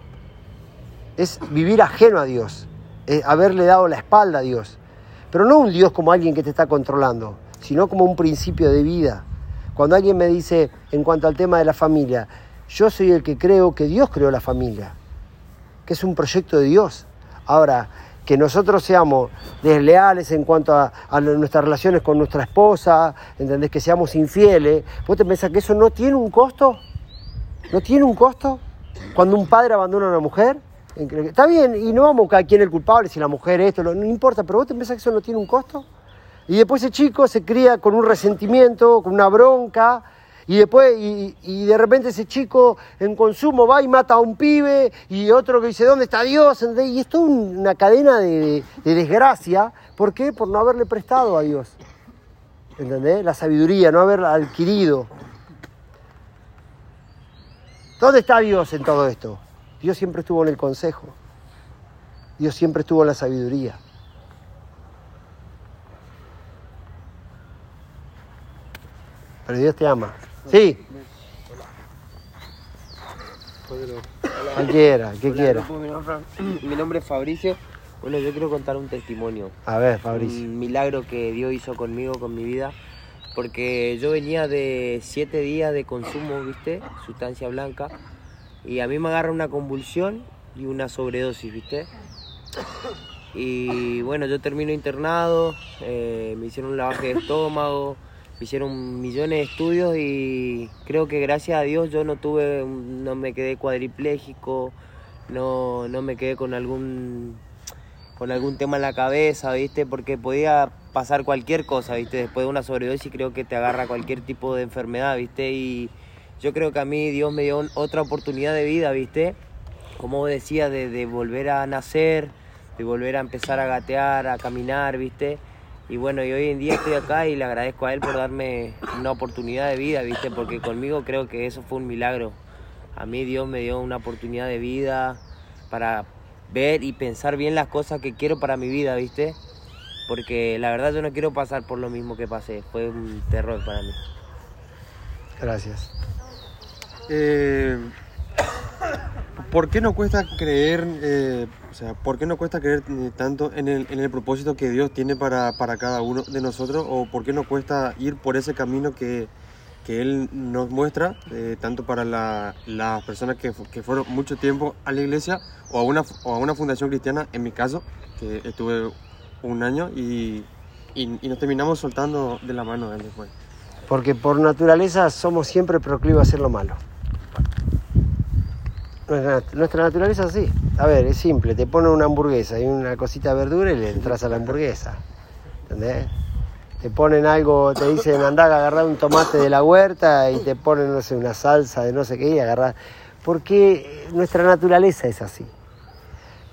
es vivir ajeno a Dios, es haberle dado la espalda a Dios, pero no un Dios como alguien que te está controlando, sino como un principio de vida. Cuando alguien me dice en cuanto al tema de la familia, yo soy el que creo que Dios creó la familia, que es un proyecto de Dios. Ahora, que nosotros seamos desleales en cuanto a, nuestras relaciones con nuestra esposa, ¿entendés? Que seamos infieles, ¿vos te pensás que eso no tiene un costo? ¿No tiene un costo? Cuando un padre abandona a una mujer, está bien, y no vamos a quién es el culpable, si la mujer esto, no importa, pero vos te pensás que eso no tiene un costo? Y después ese chico se cría con un resentimiento, con una bronca, y después, y, de repente ese chico en consumo va y mata a un pibe, y otro que dice, ¿dónde está Dios? Y es una cadena de, de desgracia. ¿Por qué? Por no haberle prestado a Dios. ¿Entendés? La sabiduría, no haberla adquirido. ¿Dónde está Dios en todo esto? Dios siempre estuvo en el consejo. Dios siempre estuvo en la sabiduría. Pero Dios te ama. Sí. Cualquiera, que Hola, quiera. Mi nombre, mi nombre es Fabricio. Bueno, yo quiero contar un testimonio. A ver, Fabricio. Un milagro que Dios hizo conmigo, con mi vida. Porque yo venía de siete días de consumo, ¿viste? Sustancia blanca. Y a mí me agarra una convulsión y una sobredosis, ¿viste? Y bueno, yo termino internado, eh, me hicieron un lavaje de estómago, hicieron millones de estudios y creo que gracias a Dios yo no tuve, no me quedé cuadripléjico, no, no me quedé con algún con algún tema en la cabeza, ¿viste? Porque podía pasar cualquier cosa, ¿viste? Después de una sobredosis creo que te agarra cualquier tipo de enfermedad, ¿viste? Y yo creo que a mí Dios me dio otra oportunidad de vida, ¿viste? Como vos decías, de, de volver a nacer, de volver a empezar a gatear, a caminar, ¿viste? Y bueno, y hoy en día estoy acá y le agradezco a él por darme una oportunidad de vida, ¿viste? Porque conmigo creo que eso fue un milagro. A mí Dios me dio una oportunidad de vida para ver y pensar bien las cosas que quiero para mi vida, ¿viste? Porque la verdad yo no quiero pasar por lo mismo que pasé. Fue un terror para mí. Gracias. Eh, ¿Por qué no cuesta creer, eh, o sea, por qué no cuesta creer tanto en el, propósito que Dios tiene para, para cada uno de nosotros? ¿O por qué no cuesta ir por ese camino que, que Él nos muestra, eh, tanto para la- las personas que, que fueron mucho tiempo a la iglesia o a, una, o a una fundación cristiana, en mi caso, que estuve un año y, y, y nos terminamos soltando de la mano de él después. Porque por naturaleza somos siempre proclives a hacer lo malo. Nuestra, nuestra naturaleza así. A ver, es simple. Te ponen una hamburguesa y una cosita de verdura y le entras a la hamburguesa. ¿Entendés? Te ponen algo, te dicen andá a agarrar un tomate de la huerta y te ponen, no sé, una salsa de no sé qué y agarrar. Porque nuestra naturaleza es así.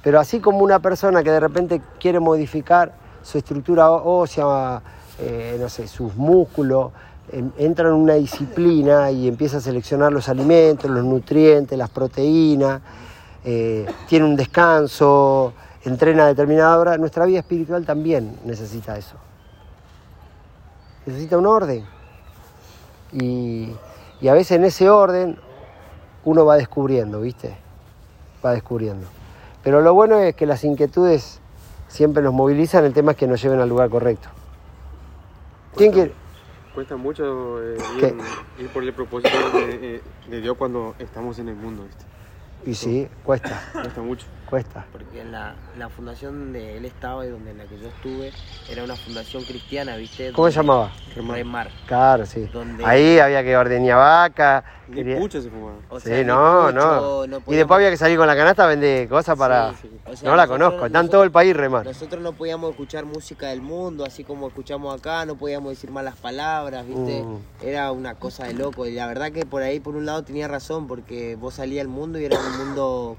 Pero así como una persona que de repente quiere modificar su estructura ósea, eh, no sé, sus músculos, entra en una disciplina y empieza a seleccionar los alimentos, los nutrientes, las proteínas, eh, tiene un descanso, entrena a determinada hora, nuestra vida espiritual también necesita eso. Necesita un orden. Y, y a veces en ese orden uno va descubriendo, ¿viste? Va descubriendo. Pero lo bueno es que las inquietudes siempre nos movilizan, el tema es que nos lleven al lugar correcto. ¿Quién quiere? Cuesta mucho eh, ir por el propósito de, eh, de Dios cuando estamos en el mundo, ¿viste? Y sí, cuesta, Cuesta mucho. cuesta. Porque en la, la fundación donde él estaba y donde en la que yo estuve era una fundación cristiana, ¿viste? ¿Cómo se llamaba? Remar. Claro, sí. Donde- Ahí había que ordeñar vaca. Ni quería- pucha se fumaba. O Sí, sea, no, mucho, no. Y podíamos- después había que salir con la canasta a vender cosas para... Sí, sí. o sea, No la nosotros- conozco, está en todo el país remar. Nosotros no podíamos escuchar música del mundo, así como escuchamos acá, no podíamos decir malas palabras, ¿viste? Mm. Era una cosa de loco. Y la verdad que por ahí, por un lado, tenía razón, porque vos salías al mundo y era un mundo,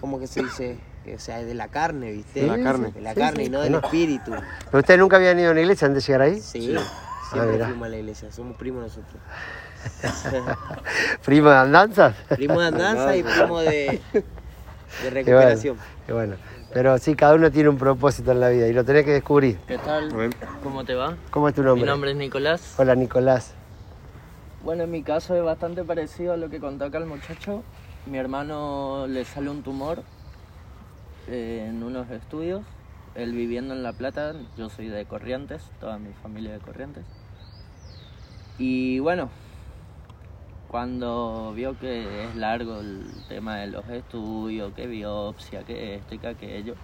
¿cómo que se dice? Que, O sea, de la carne, ¿viste? De la carne. De la Sí, carne sí. y no del espíritu. ¿Pero ustedes nunca habían ido a una iglesia antes de llegar ahí? Sí, Ah, siempre mirá. fuimos a la iglesia, somos primos nosotros. ¿Primo de andanzas? Primo de andanza y primo de, de Qué bueno, recuperación. qué bueno. Pero sí, cada uno tiene un propósito en la vida y lo tenés que descubrir. ¿Qué tal? ¿Cómo te va? ¿Cómo es tu nombre? Mi nombre es Nicolás. Hola, Nicolás. Bueno, en mi caso es bastante parecido a lo que contó acá el muchacho. Mi hermano le sale un tumor en unos estudios. Él viviendo en La Plata, yo soy de Corrientes, toda mi familia de Corrientes. Y bueno, cuando vio que es largo el tema de los estudios, que biopsia, que esto y que aquello,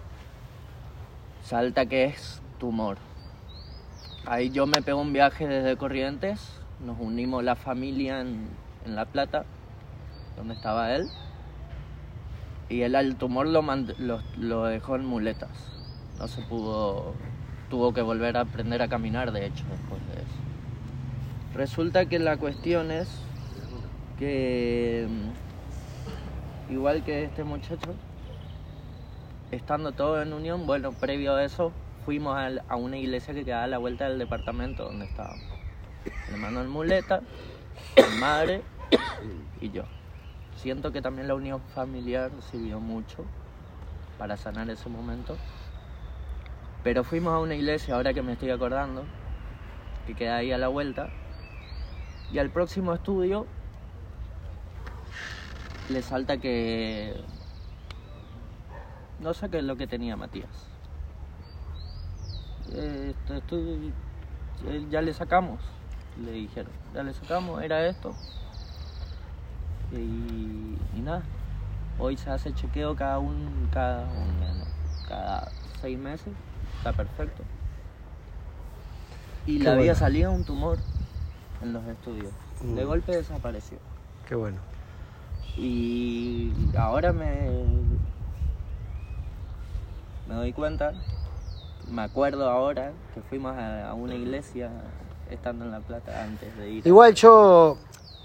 salta que es tumor. Ahí yo me pego un viaje desde Corrientes, nos unimos la familia en La Plata, donde estaba él, y él al tumor lo, lo, dejó en muletas. No se pudo, tuvo que volver a aprender a caminar, de hecho, después de eso. Resulta que la cuestión es que, mm, igual que este muchacho, estando todo en unión, bueno, previo a eso, fuimos a, una iglesia que quedaba a la vuelta del departamento donde estábamos. Mi hermano en muleta, mi madre y yo. Siento que también la unión familiar sirvió mucho para sanar ese momento. Pero fuimos a una iglesia, ahora que me estoy acordando, que queda ahí a la vuelta. Y al próximo estudio le salta que no sé qué es lo que tenía Matías. Eh, ya le sacamos, le dijeron. Ya le sacamos, era esto. Y, y nada. Hoy se hace chequeo cada un, cada un- cada seis meses. Está perfecto. Y Qué le había bueno. salido un tumor en los estudios. De Mm. golpe desapareció. Qué bueno. Y ahora me, me doy cuenta, me acuerdo ahora que fuimos a, a una iglesia estando en La Plata antes de ir. Igual yo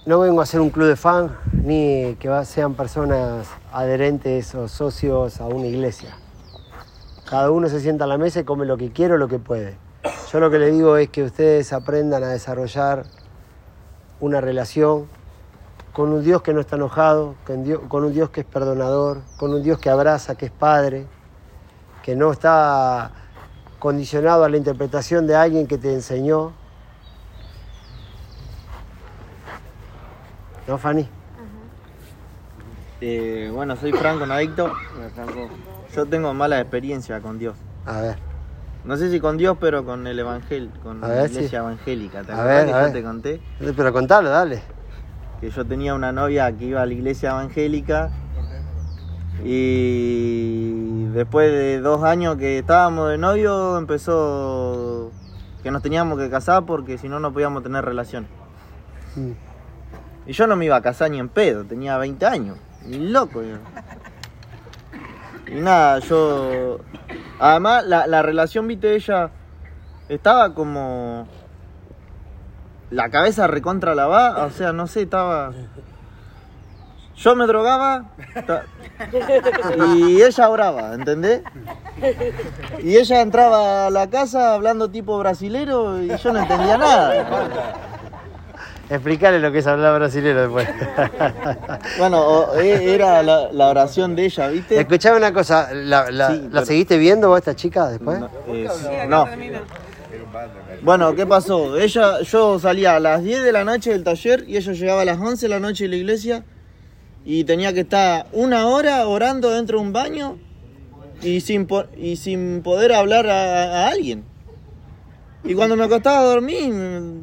no vengo a ser un club de fan ni que sean personas adherentes o socios a una iglesia. Cada uno se sienta a la mesa y come lo que quiere o lo que puede. Yo lo que le digo es que ustedes aprendan a desarrollar una relación con un Dios que no está enojado, con un Dios que es perdonador, con un Dios que abraza, que es padre, que no está condicionado a la interpretación de alguien que te enseñó. ¿No, Fanny? Eh, bueno, soy Franco Nadicto. Yo tengo mala experiencia con Dios. A ver. No sé si con Dios, pero con el evangelio, con la iglesia sí. evangélica. ¿Te A ver, que a yo ver. te conté? Pero contalo, dale. Que yo tenía una novia que iba a la iglesia evangélica y después de dos años que estábamos de novio empezó que nos teníamos que casar porque si no no podíamos tener relación. Mm. Y yo no me iba a casar ni en pedo, tenía 20 años, ni loco. Y nada, yo... Además, la, la relación, viste, ella estaba como... La cabeza recontra lavada, o sea, no sé, estaba... Yo me drogaba y ella oraba, ¿entendés? Y ella entraba a la casa hablando tipo brasilero y yo no entendía nada. Explicarle lo que es hablar brasilero después. Bueno, o- e- era la, la oración de ella, ¿viste? Escuchame una cosa, ¿la, la- Sí, la pero- seguiste viendo vos a esta chica después? Eh, no. Bueno, ¿qué pasó? Ella, yo salía a las 10 de la noche del taller y ella llegaba a las 11 de la noche de la iglesia y tenía que estar una hora orando dentro de un baño y sin, po- y sin poder hablar a, a alguien. Y cuando me acostaba a dormir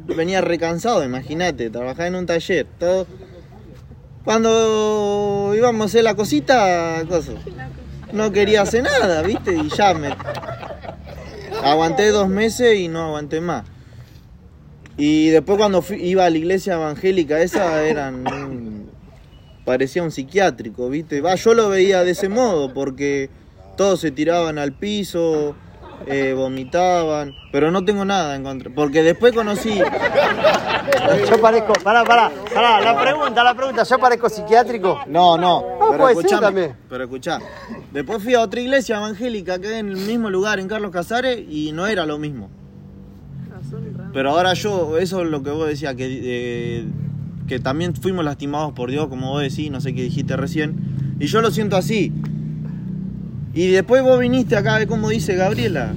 venía recansado, imagínate, trabajaba en un taller, todo. Cuando íbamos a hacer la cosita, cosa, no quería hacer nada, ¿viste? Y ya me, Aguanté dos meses y no aguanté más. Y después cuando iba a la iglesia evangélica esa eran un- parecía un psiquiátrico, ¿viste? Va, yo lo veía de ese modo porque todos se tiraban al piso, eh, vomitaban, pero no tengo nada en contra, porque después conocí Yo parezco, pará, pará, pará, la pregunta, la pregunta, ¿yo parezco psiquiátrico? No, no. No, pero puede ser escuchame. Pero escuchá. Después fui a otra iglesia evangélica que en el mismo lugar, en Carlos Casares, y no era lo mismo. Pero ahora yo, eso es lo que vos decías, que, eh, que también fuimos lastimados por Dios, como vos decís, no sé qué dijiste recién. Y yo lo siento así. Y después vos viniste acá a ver cómo dice Gabriela.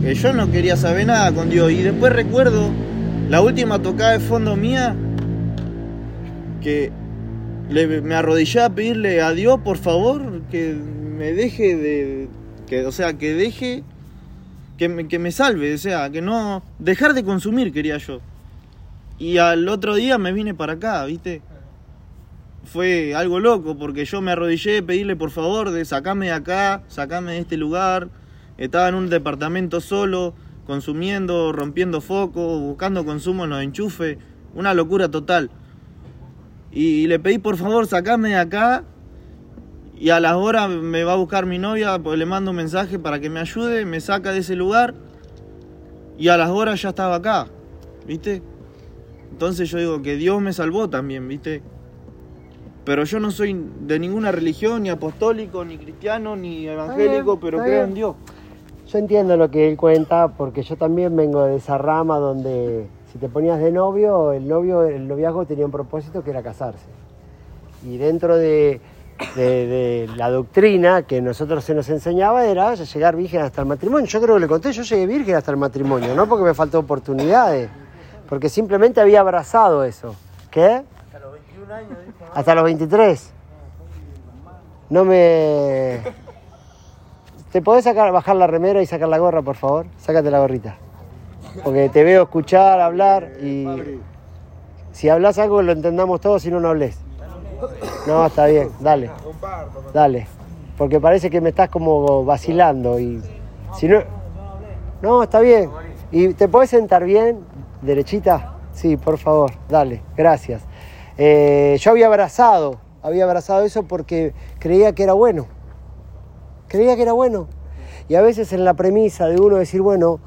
Que yo no quería saber nada con Dios. Y después recuerdo la última tocada de fondo mía que le- me arrodillé a pedirle a Dios, por favor, que me deje de. Que, o sea, que deje. Que me, que me salve, o sea, que no. Dejar de consumir, quería yo. Y al otro día me vine para acá, ¿viste? Fue algo loco, porque yo me arrodillé pedirle, por favor, de sacarme de acá, sacarme de este lugar. Estaba en un departamento solo, consumiendo, rompiendo focos, buscando consumo en los enchufes. Una locura total. Y le pedí por favor sacarme de acá. Y a las horas me va a buscar mi novia, pues le mando un mensaje para que me ayude, me saca de ese lugar. Y a las horas ya estaba acá, ¿viste? Entonces yo digo que Dios me salvó también, ¿viste? Pero yo no soy de ninguna religión, ni apostólico, ni cristiano, ni evangélico, pero creo en Dios. Yo entiendo lo que él cuenta porque yo también vengo de esa rama donde si te ponías de novio, el novio, el noviazgo tenía un propósito que era casarse. Y dentro de, de- de la doctrina que nosotros se nos enseñaba era llegar virgen hasta el matrimonio. Yo creo que le conté, yo llegué virgen hasta el matrimonio, no porque me faltó oportunidades, porque simplemente había abrazado eso. ¿Qué? Hasta los 23. No me... ¿Te podés sacar, bajar la remera y sacar la gorra, por favor? Sácate la gorrita. Porque te veo escuchar, hablar y... Si hablas algo lo entendamos todos, si no, no hables. No, está bien, dale. Dale. Porque parece que me estás como vacilando y... Si no... No, está bien. ¿Y te podés sentar bien? ¿Derechita? Sí, por favor, dale, gracias. Eh, yo había abrazado, había abrazado eso porque creía que era bueno. Creía que era bueno. Y a veces en la premisa de uno decir, bueno,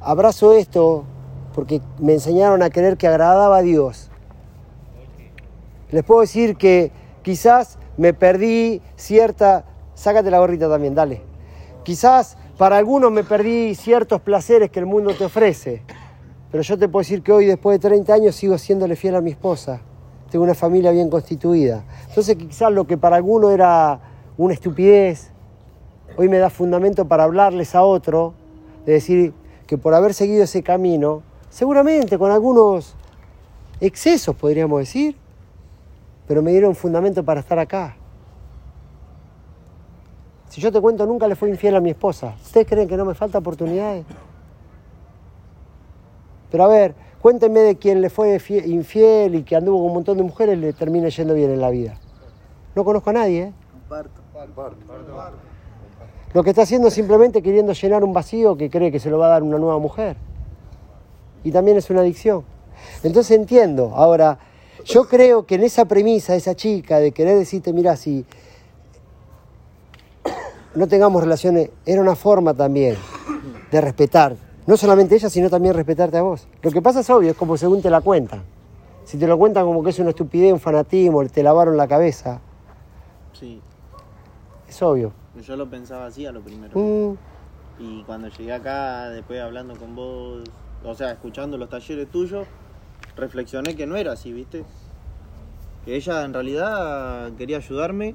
abrazo esto porque me enseñaron a creer que agradaba a Dios. Les puedo decir que quizás me perdí cierta... Sácate la gorrita también, dale. Quizás para algunos me perdí ciertos placeres que el mundo te ofrece. Pero yo te puedo decir que hoy, después de 30 años, sigo siéndole fiel a mi esposa. Tengo una familia bien constituida. Entonces quizás lo que para alguno era una estupidez, hoy me da fundamento para hablarles a otro, de decir que por haber seguido ese camino, seguramente con algunos excesos podríamos decir, pero me dieron fundamento para estar acá. Si yo te cuento, nunca le fui infiel a mi esposa. ¿Ustedes creen que no me falta oportunidades? Pero a ver, cuéntenme de quien le fue fie- infiel y que anduvo con un montón de mujeres le termina yendo bien en la vida. No conozco a nadie, ¿eh? Lo que está haciendo es simplemente queriendo llenar un vacío que cree que se lo va a dar una nueva mujer. y también es una adicción. Entonces entiendo. Ahora, yo creo que en esa premisa, esa chica de querer decirte, mira, si no tengamos relaciones, era una forma también de respetar, no solamente ella, sino también respetarte a vos. Lo que pasa es obvio, es como según te la cuentan. Si te lo cuentan como que es una estupidez, un fanatismo, te lavaron la cabeza, Sí, es obvio. yo lo pensaba así a lo primero. Mm, Y cuando llegué acá, después hablando con vos, o sea, escuchando los talleres tuyos, reflexioné que no era así, ¿viste? Que ella en realidad quería ayudarme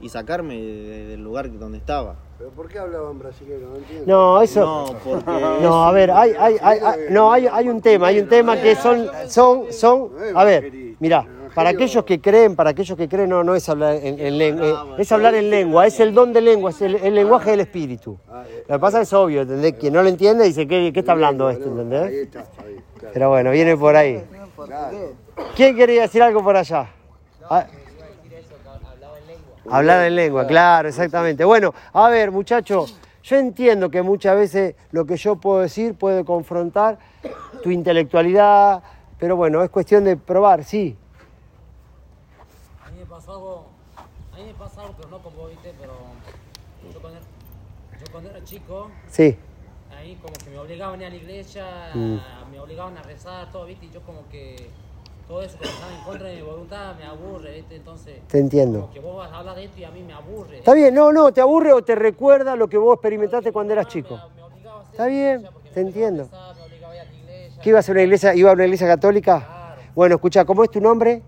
y sacarme de- del lugar donde estaba. ¿Pero por qué hablaban brasileño? No entiendo. No, eso. No, porque... No, a ver, hay, hay, hay, hay- no, hay, hay un tema, hay un tema que son, son, son, a ver, mira, para aquellos que creen, para aquellos que creen, no, no es hablar en, en lengua, es hablar en lengua, es el don de lengua, es el, el lenguaje del espíritu. Lo que pasa es obvio, ¿entendés? Quien no lo entiende dice, ¿qué, qué está hablando esto, Ahí entendés? está, ahí. Pero bueno, viene por ahí. ¿Quién quería decir algo por allá? Ah. Hablar en lengua, claro, exactamente. Bueno, a ver, muchachos, yo entiendo que muchas veces lo que yo puedo decir puede confrontar tu intelectualidad, pero bueno, es cuestión de probar, sí. A mí me pasó algo, a mí me pasó algo, pero no con vos, viste, pero yo cuando, yo cuando era chico, Sí, ahí como que me obligaban a ir a la iglesia, Mm. me obligaban a rezar, todo, viste, y yo como que todo eso que estaba en contra de mi voluntad me aburre, viste, entonces te entiendo. que vos vas a hablar de esto y a mí me aburre. Está bien, no, no, te aburre o te recuerda lo que vos experimentaste cuando eras chico. Está bien, te entiendo. ¿Qué ibas a una iglesia, iba a una iglesia católica? Bueno, escucha, ¿cómo es tu nombre?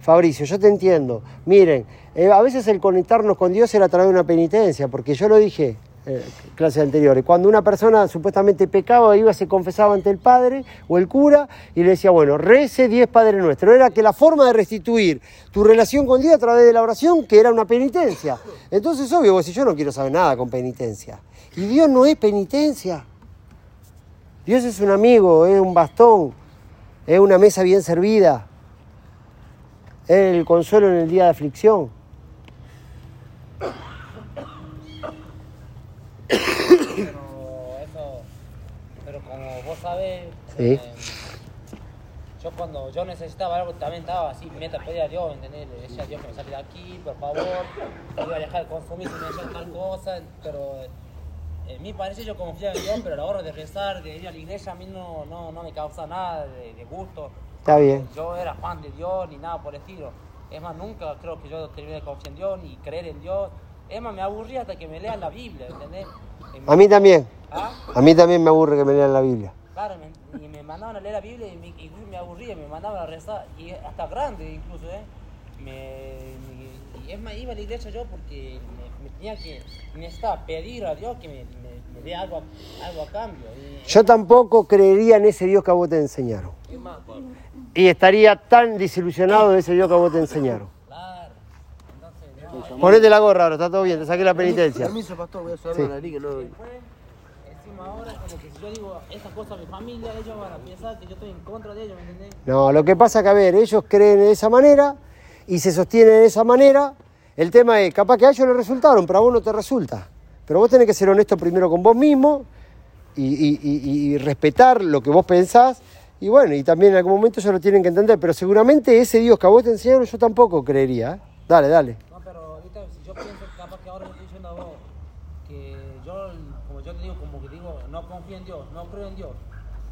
Fabricio, yo te entiendo. Miren, eh, a veces el conectarnos con Dios era a través de una penitencia, porque yo lo dije en clases anteriores. Cuando una persona supuestamente pecaba, iba, se confesaba ante el padre o el cura y le decía, bueno, rece 10 Padres Nuestros. Era que la forma de restituir tu relación con Dios a través de la oración, que era una penitencia. Entonces, obvio, vos si yo no quiero saber nada con penitencia. Y Dios no es penitencia. Dios es un amigo, es un bastón, es una mesa bien servida, es el consuelo en el día de aflicción. Pero eso, pero sabés, Sí. eh, yo cuando yo necesitaba algo también estaba así, me pedía a Dios, ¿entendés? Le decía a Dios que me saque de aquí, por favor, voy a dejar de consumir si me hacen tal cosa, pero eh, en mi parecer yo confiaba en Dios, pero a la hora de rezar, de ir a la iglesia, a mí no, no, no me causa nada de, de gusto. Está bien. Yo era fan de Dios ni nada por el estilo. Es más, nunca creo que yo terminé de confiar en Dios ni creer en Dios. Es más, me aburría hasta que me lean la Biblia, ¿entendés? En A mí también. ¿Ah? A mí también me aburre que me lean la Biblia. Me, y me mandaban a leer la Biblia y me, incluso me aburría, me mandaban a rezar, y hasta grande incluso, ¿eh? Me, me- y es más, iba a la iglesia yo porque me, me tenía que, necesitaba pedir a Dios que me, me, me dé algo, a- algo a cambio. Y, Yo tampoco creería en ese Dios que a vos te enseñaron. es más, Y estaría tan desilusionado de ese Dios que a vos te enseñaron. Ponete la gorra ahora, está todo bien, te saqué la penitencia. Permiso, pastor, voy a cerrar Sí. la nariz que no... ahora, si yo digo estas cosas a mi familia, ellos van a pensar que yo estoy en contra de ellos, ¿me entendés? No, lo que pasa que, a ver, ellos creen de esa manera y se sostienen de esa manera. El tema es, capaz que a ellos les resultaron, pero a vos no te resulta. Pero vos tenés que ser honesto primero con vos mismo y, y- y- y respetar lo que vos pensás. Y bueno, y también en algún momento ellos lo tienen que entender. Pero seguramente ese Dios que a vos te enseñaron yo tampoco creería. ¿eh? Dale, dale. No, pero ahorita si yo pienso capaz que ahora me estoy diciendo a vos que yo, como yo te digo, como que digo, no confío en Dios, no creo en Dios,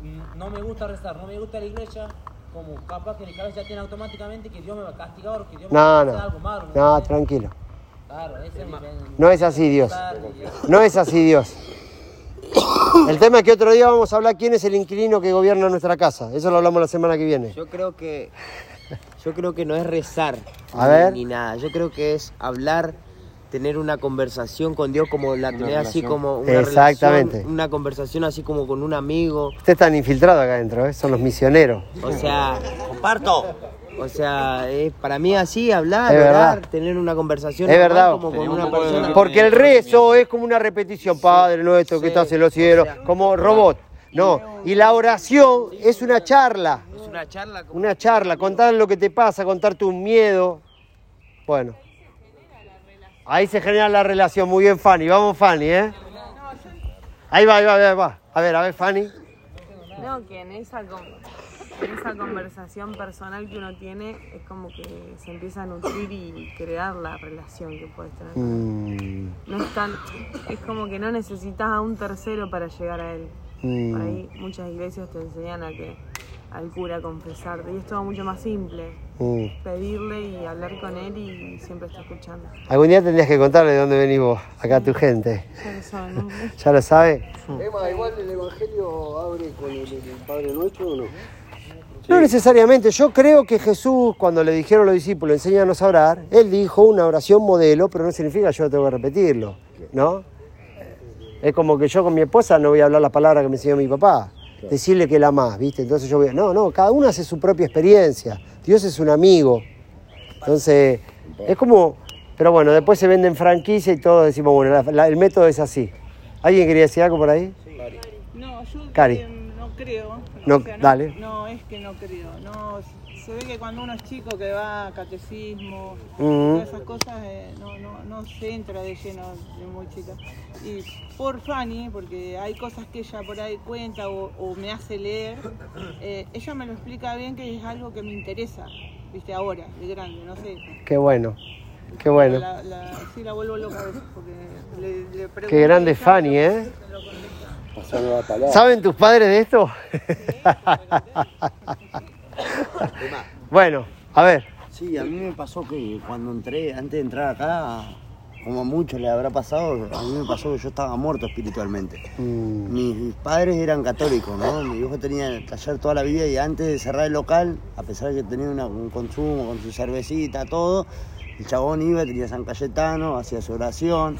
mm, no me gusta rezar, no me gusta la iglesia, como capaz que mi cabeza ya tiene automáticamente que Dios me va a castigar o que Dios me va No, a no. hacer algo malo. ¿me No, entendés? tranquilo. Claro, ese es mi No es así Dios. No es así Dios. El tema es que otro día vamos a hablar quién es el inquilino que gobierna nuestra casa. Eso lo hablamos la semana que viene. Yo creo que yo creo que no es rezar A ni, ver. ni nada. Yo creo que es hablar, tener una conversación con Dios como la tenés así como una Exactamente. relación, una conversación así como con un amigo. Ustedes están infiltrados acá adentro, ¿eh? son los misioneros. O sea, comparto. O sea, es para mí así hablar, Es verdad. tener una conversación Es verdad. como con una persona. Porque el rezo es como una repetición, Padre nuestro que estás en los cielos, como robot. No, y la oración es una charla, es una charla como una charla, contar lo que te pasa, contar tu miedo. Bueno, ahí se genera la relación. Muy bien, Fanny. Vamos, Fanny, ¿eh? Ahí va, ahí va, ahí va. A ver, a ver, Fanny. No, que en esa, con- en esa conversación personal que uno tiene es como que se empieza a nutrir y crear la relación que puedes tener. Mm, No es tan, es como que no necesitas a un tercero para llegar a él. Mm. Por ahí muchas iglesias te enseñan a que al cura confesarte y es todo mucho más simple. mm. Pedirle y hablar con él y siempre está escuchando. Algún día tendrías que contarle de dónde venís vos, acá tu gente. Ya lo saben, ¿no? ¿Ya lo sabe? Emma, igual el Evangelio abre con el, el Padre Nuestro o no? No necesariamente. Yo creo que Jesús, cuando le dijeron a los discípulos, enséñanos a orar, él dijo una oración modelo, pero no significa yo tengo que repetirlo, ¿no? Es como que yo con mi esposa no voy a hablar las palabras que me enseñó mi papá. Decirle que la más, ¿viste? Entonces yo voy a... No, no, cada uno hace su propia experiencia. Dios es un amigo. Entonces, es como... Pero bueno, después se venden franquicia y todos decimos, bueno, la- la- el método es así. ¿Alguien quería decir algo por ahí? No, yo Cari. no creo. No, o sea, dale. No, es que no creo. No, se ve que cuando uno es chico que va a catecismo, todas esas cosas, eh, no, no, no se entra de lleno de muy chica. Y por Fanny, porque hay cosas que ella por ahí cuenta o, o me hace leer, eh, ella me lo explica bien que es algo que me interesa, viste, ahora, de grande, no sé. Qué bueno, qué bueno. La, la- sí la vuelvo loca a veces, porque le, le pregunto Qué grande ella Fanny, ¿eh? ¿Saben tus padres de esto? bueno, a ver. Sí, a mí me pasó que cuando entré, antes de entrar acá, como a muchos le habrá pasado, a mí me pasó que yo estaba muerto espiritualmente. Mm, Mis padres eran católicos, ¿no? Mi hijo tenía el taller toda la vida y antes de cerrar el local, a pesar de que tenía una- un consumo con su cervecita, todo, el chabón iba, tenía San Cayetano, hacía su oración.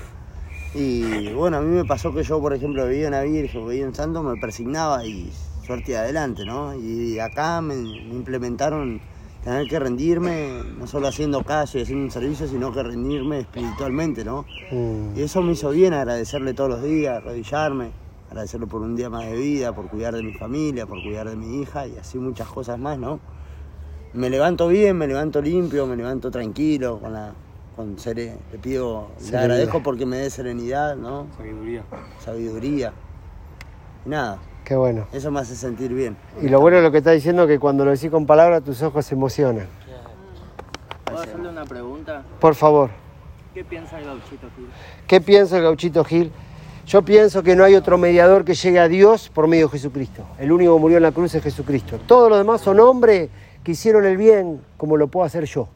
Y bueno, a mí me pasó que yo, por ejemplo, veía una virgen, veía un santo, me persignaba y suerte adelante, ¿no? Y acá me, me implementaron tener que rendirme, no solo haciendo caso y haciendo un servicio, sino que rendirme espiritualmente, ¿no? mm, Y eso me hizo bien agradecerle todos los días, arrodillarme, agradecerle por un día más de vida, por cuidar de mi familia, por cuidar de mi hija y así muchas cosas más, ¿no? Me levanto bien, me levanto limpio, me levanto tranquilo, con la con sere- le pido, le Serenidad. agradezco porque me dé serenidad, ¿no? Sabiduría. Sabiduría. Y nada, qué bueno. eso me hace sentir bien. Y lo bueno de lo que está diciendo es que cuando lo decís con palabras tus ojos se emocionan. ¿Puedo hacerle una pregunta? Por favor, ¿Qué piensa el gauchito Gil? ¿qué piensa el gauchito Gil? Yo pienso que no hay otro mediador que llegue a Dios por medio de Jesucristo. El único que murió en la cruz es Jesucristo. Todos los demás son hombres que hicieron el bien como lo puedo hacer yo.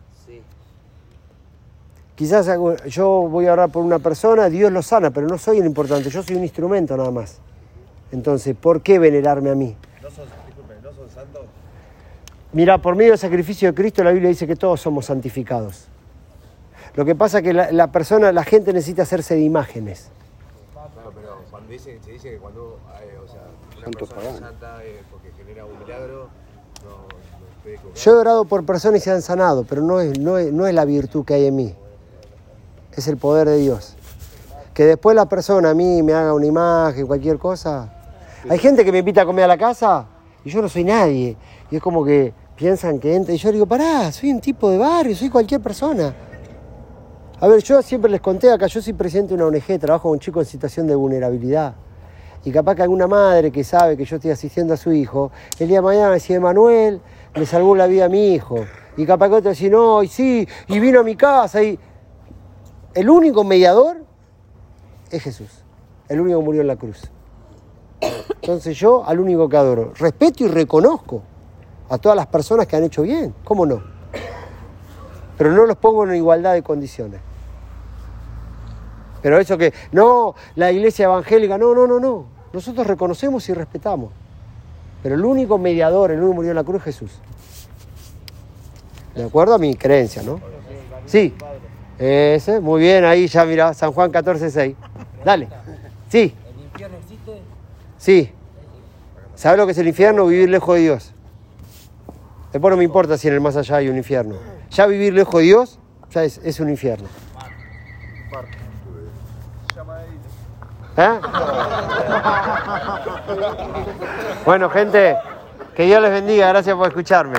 Quizás yo voy a orar por una persona, Dios lo sana, pero no soy el importante, yo soy un instrumento nada más. Entonces, ¿por qué venerarme a mí? No disculpe, no sos santo. Mira, por medio del sacrificio de Cristo la Biblia dice que todos somos santificados. Lo que pasa es que la, la persona, la gente necesita hacerse de imágenes. Claro, pero cuando dice, se dice que cuando eh, o sea, una Santos persona es paganos. santa eh, porque genera un milagro, no. Yo he orado por personas y se han sanado, pero no es, no es, no es la virtud que hay en mí. Es el poder de Dios. Que después la persona a mí me haga una imagen, cualquier cosa. Hay gente que me invita a comer a la casa y yo no soy nadie. Y es como que piensan que entra. Y yo digo, pará, soy un tipo de barrio, soy cualquier persona. A ver, yo siempre les conté acá, yo soy presidente de una ONG, trabajo con chicos en situación de vulnerabilidad. Y capaz que alguna madre que sabe que yo estoy asistiendo a su hijo, el día de mañana me decía, Manuel, le salvó la vida a mi hijo. Y capaz que otro decía, no, y sí, y vino a mi casa. Y el único mediador es Jesús, el único que murió en la cruz. Entonces yo al único que adoro, respeto y reconozco a todas las personas que han hecho bien, ¿cómo no? Pero no los pongo en igualdad de condiciones. Pero eso que, no, la iglesia evangélica, no, no, no, no. Nosotros reconocemos y respetamos. Pero el único mediador, el único murió en la cruz es Jesús. De acuerdo a mi creencia, ¿no? Sí. Ese, muy bien, ahí ya mira, San Juan 14, Dale. Sí, ¿El infierno? Sí. ¿Sabes lo que es el infierno? Vivir lejos de Dios. Después no me importa si en el más allá hay un infierno. Ya vivir lejos de Dios, ya es, es un infierno. ¿Eh? Bueno, gente, que Dios les bendiga. Gracias por escucharme.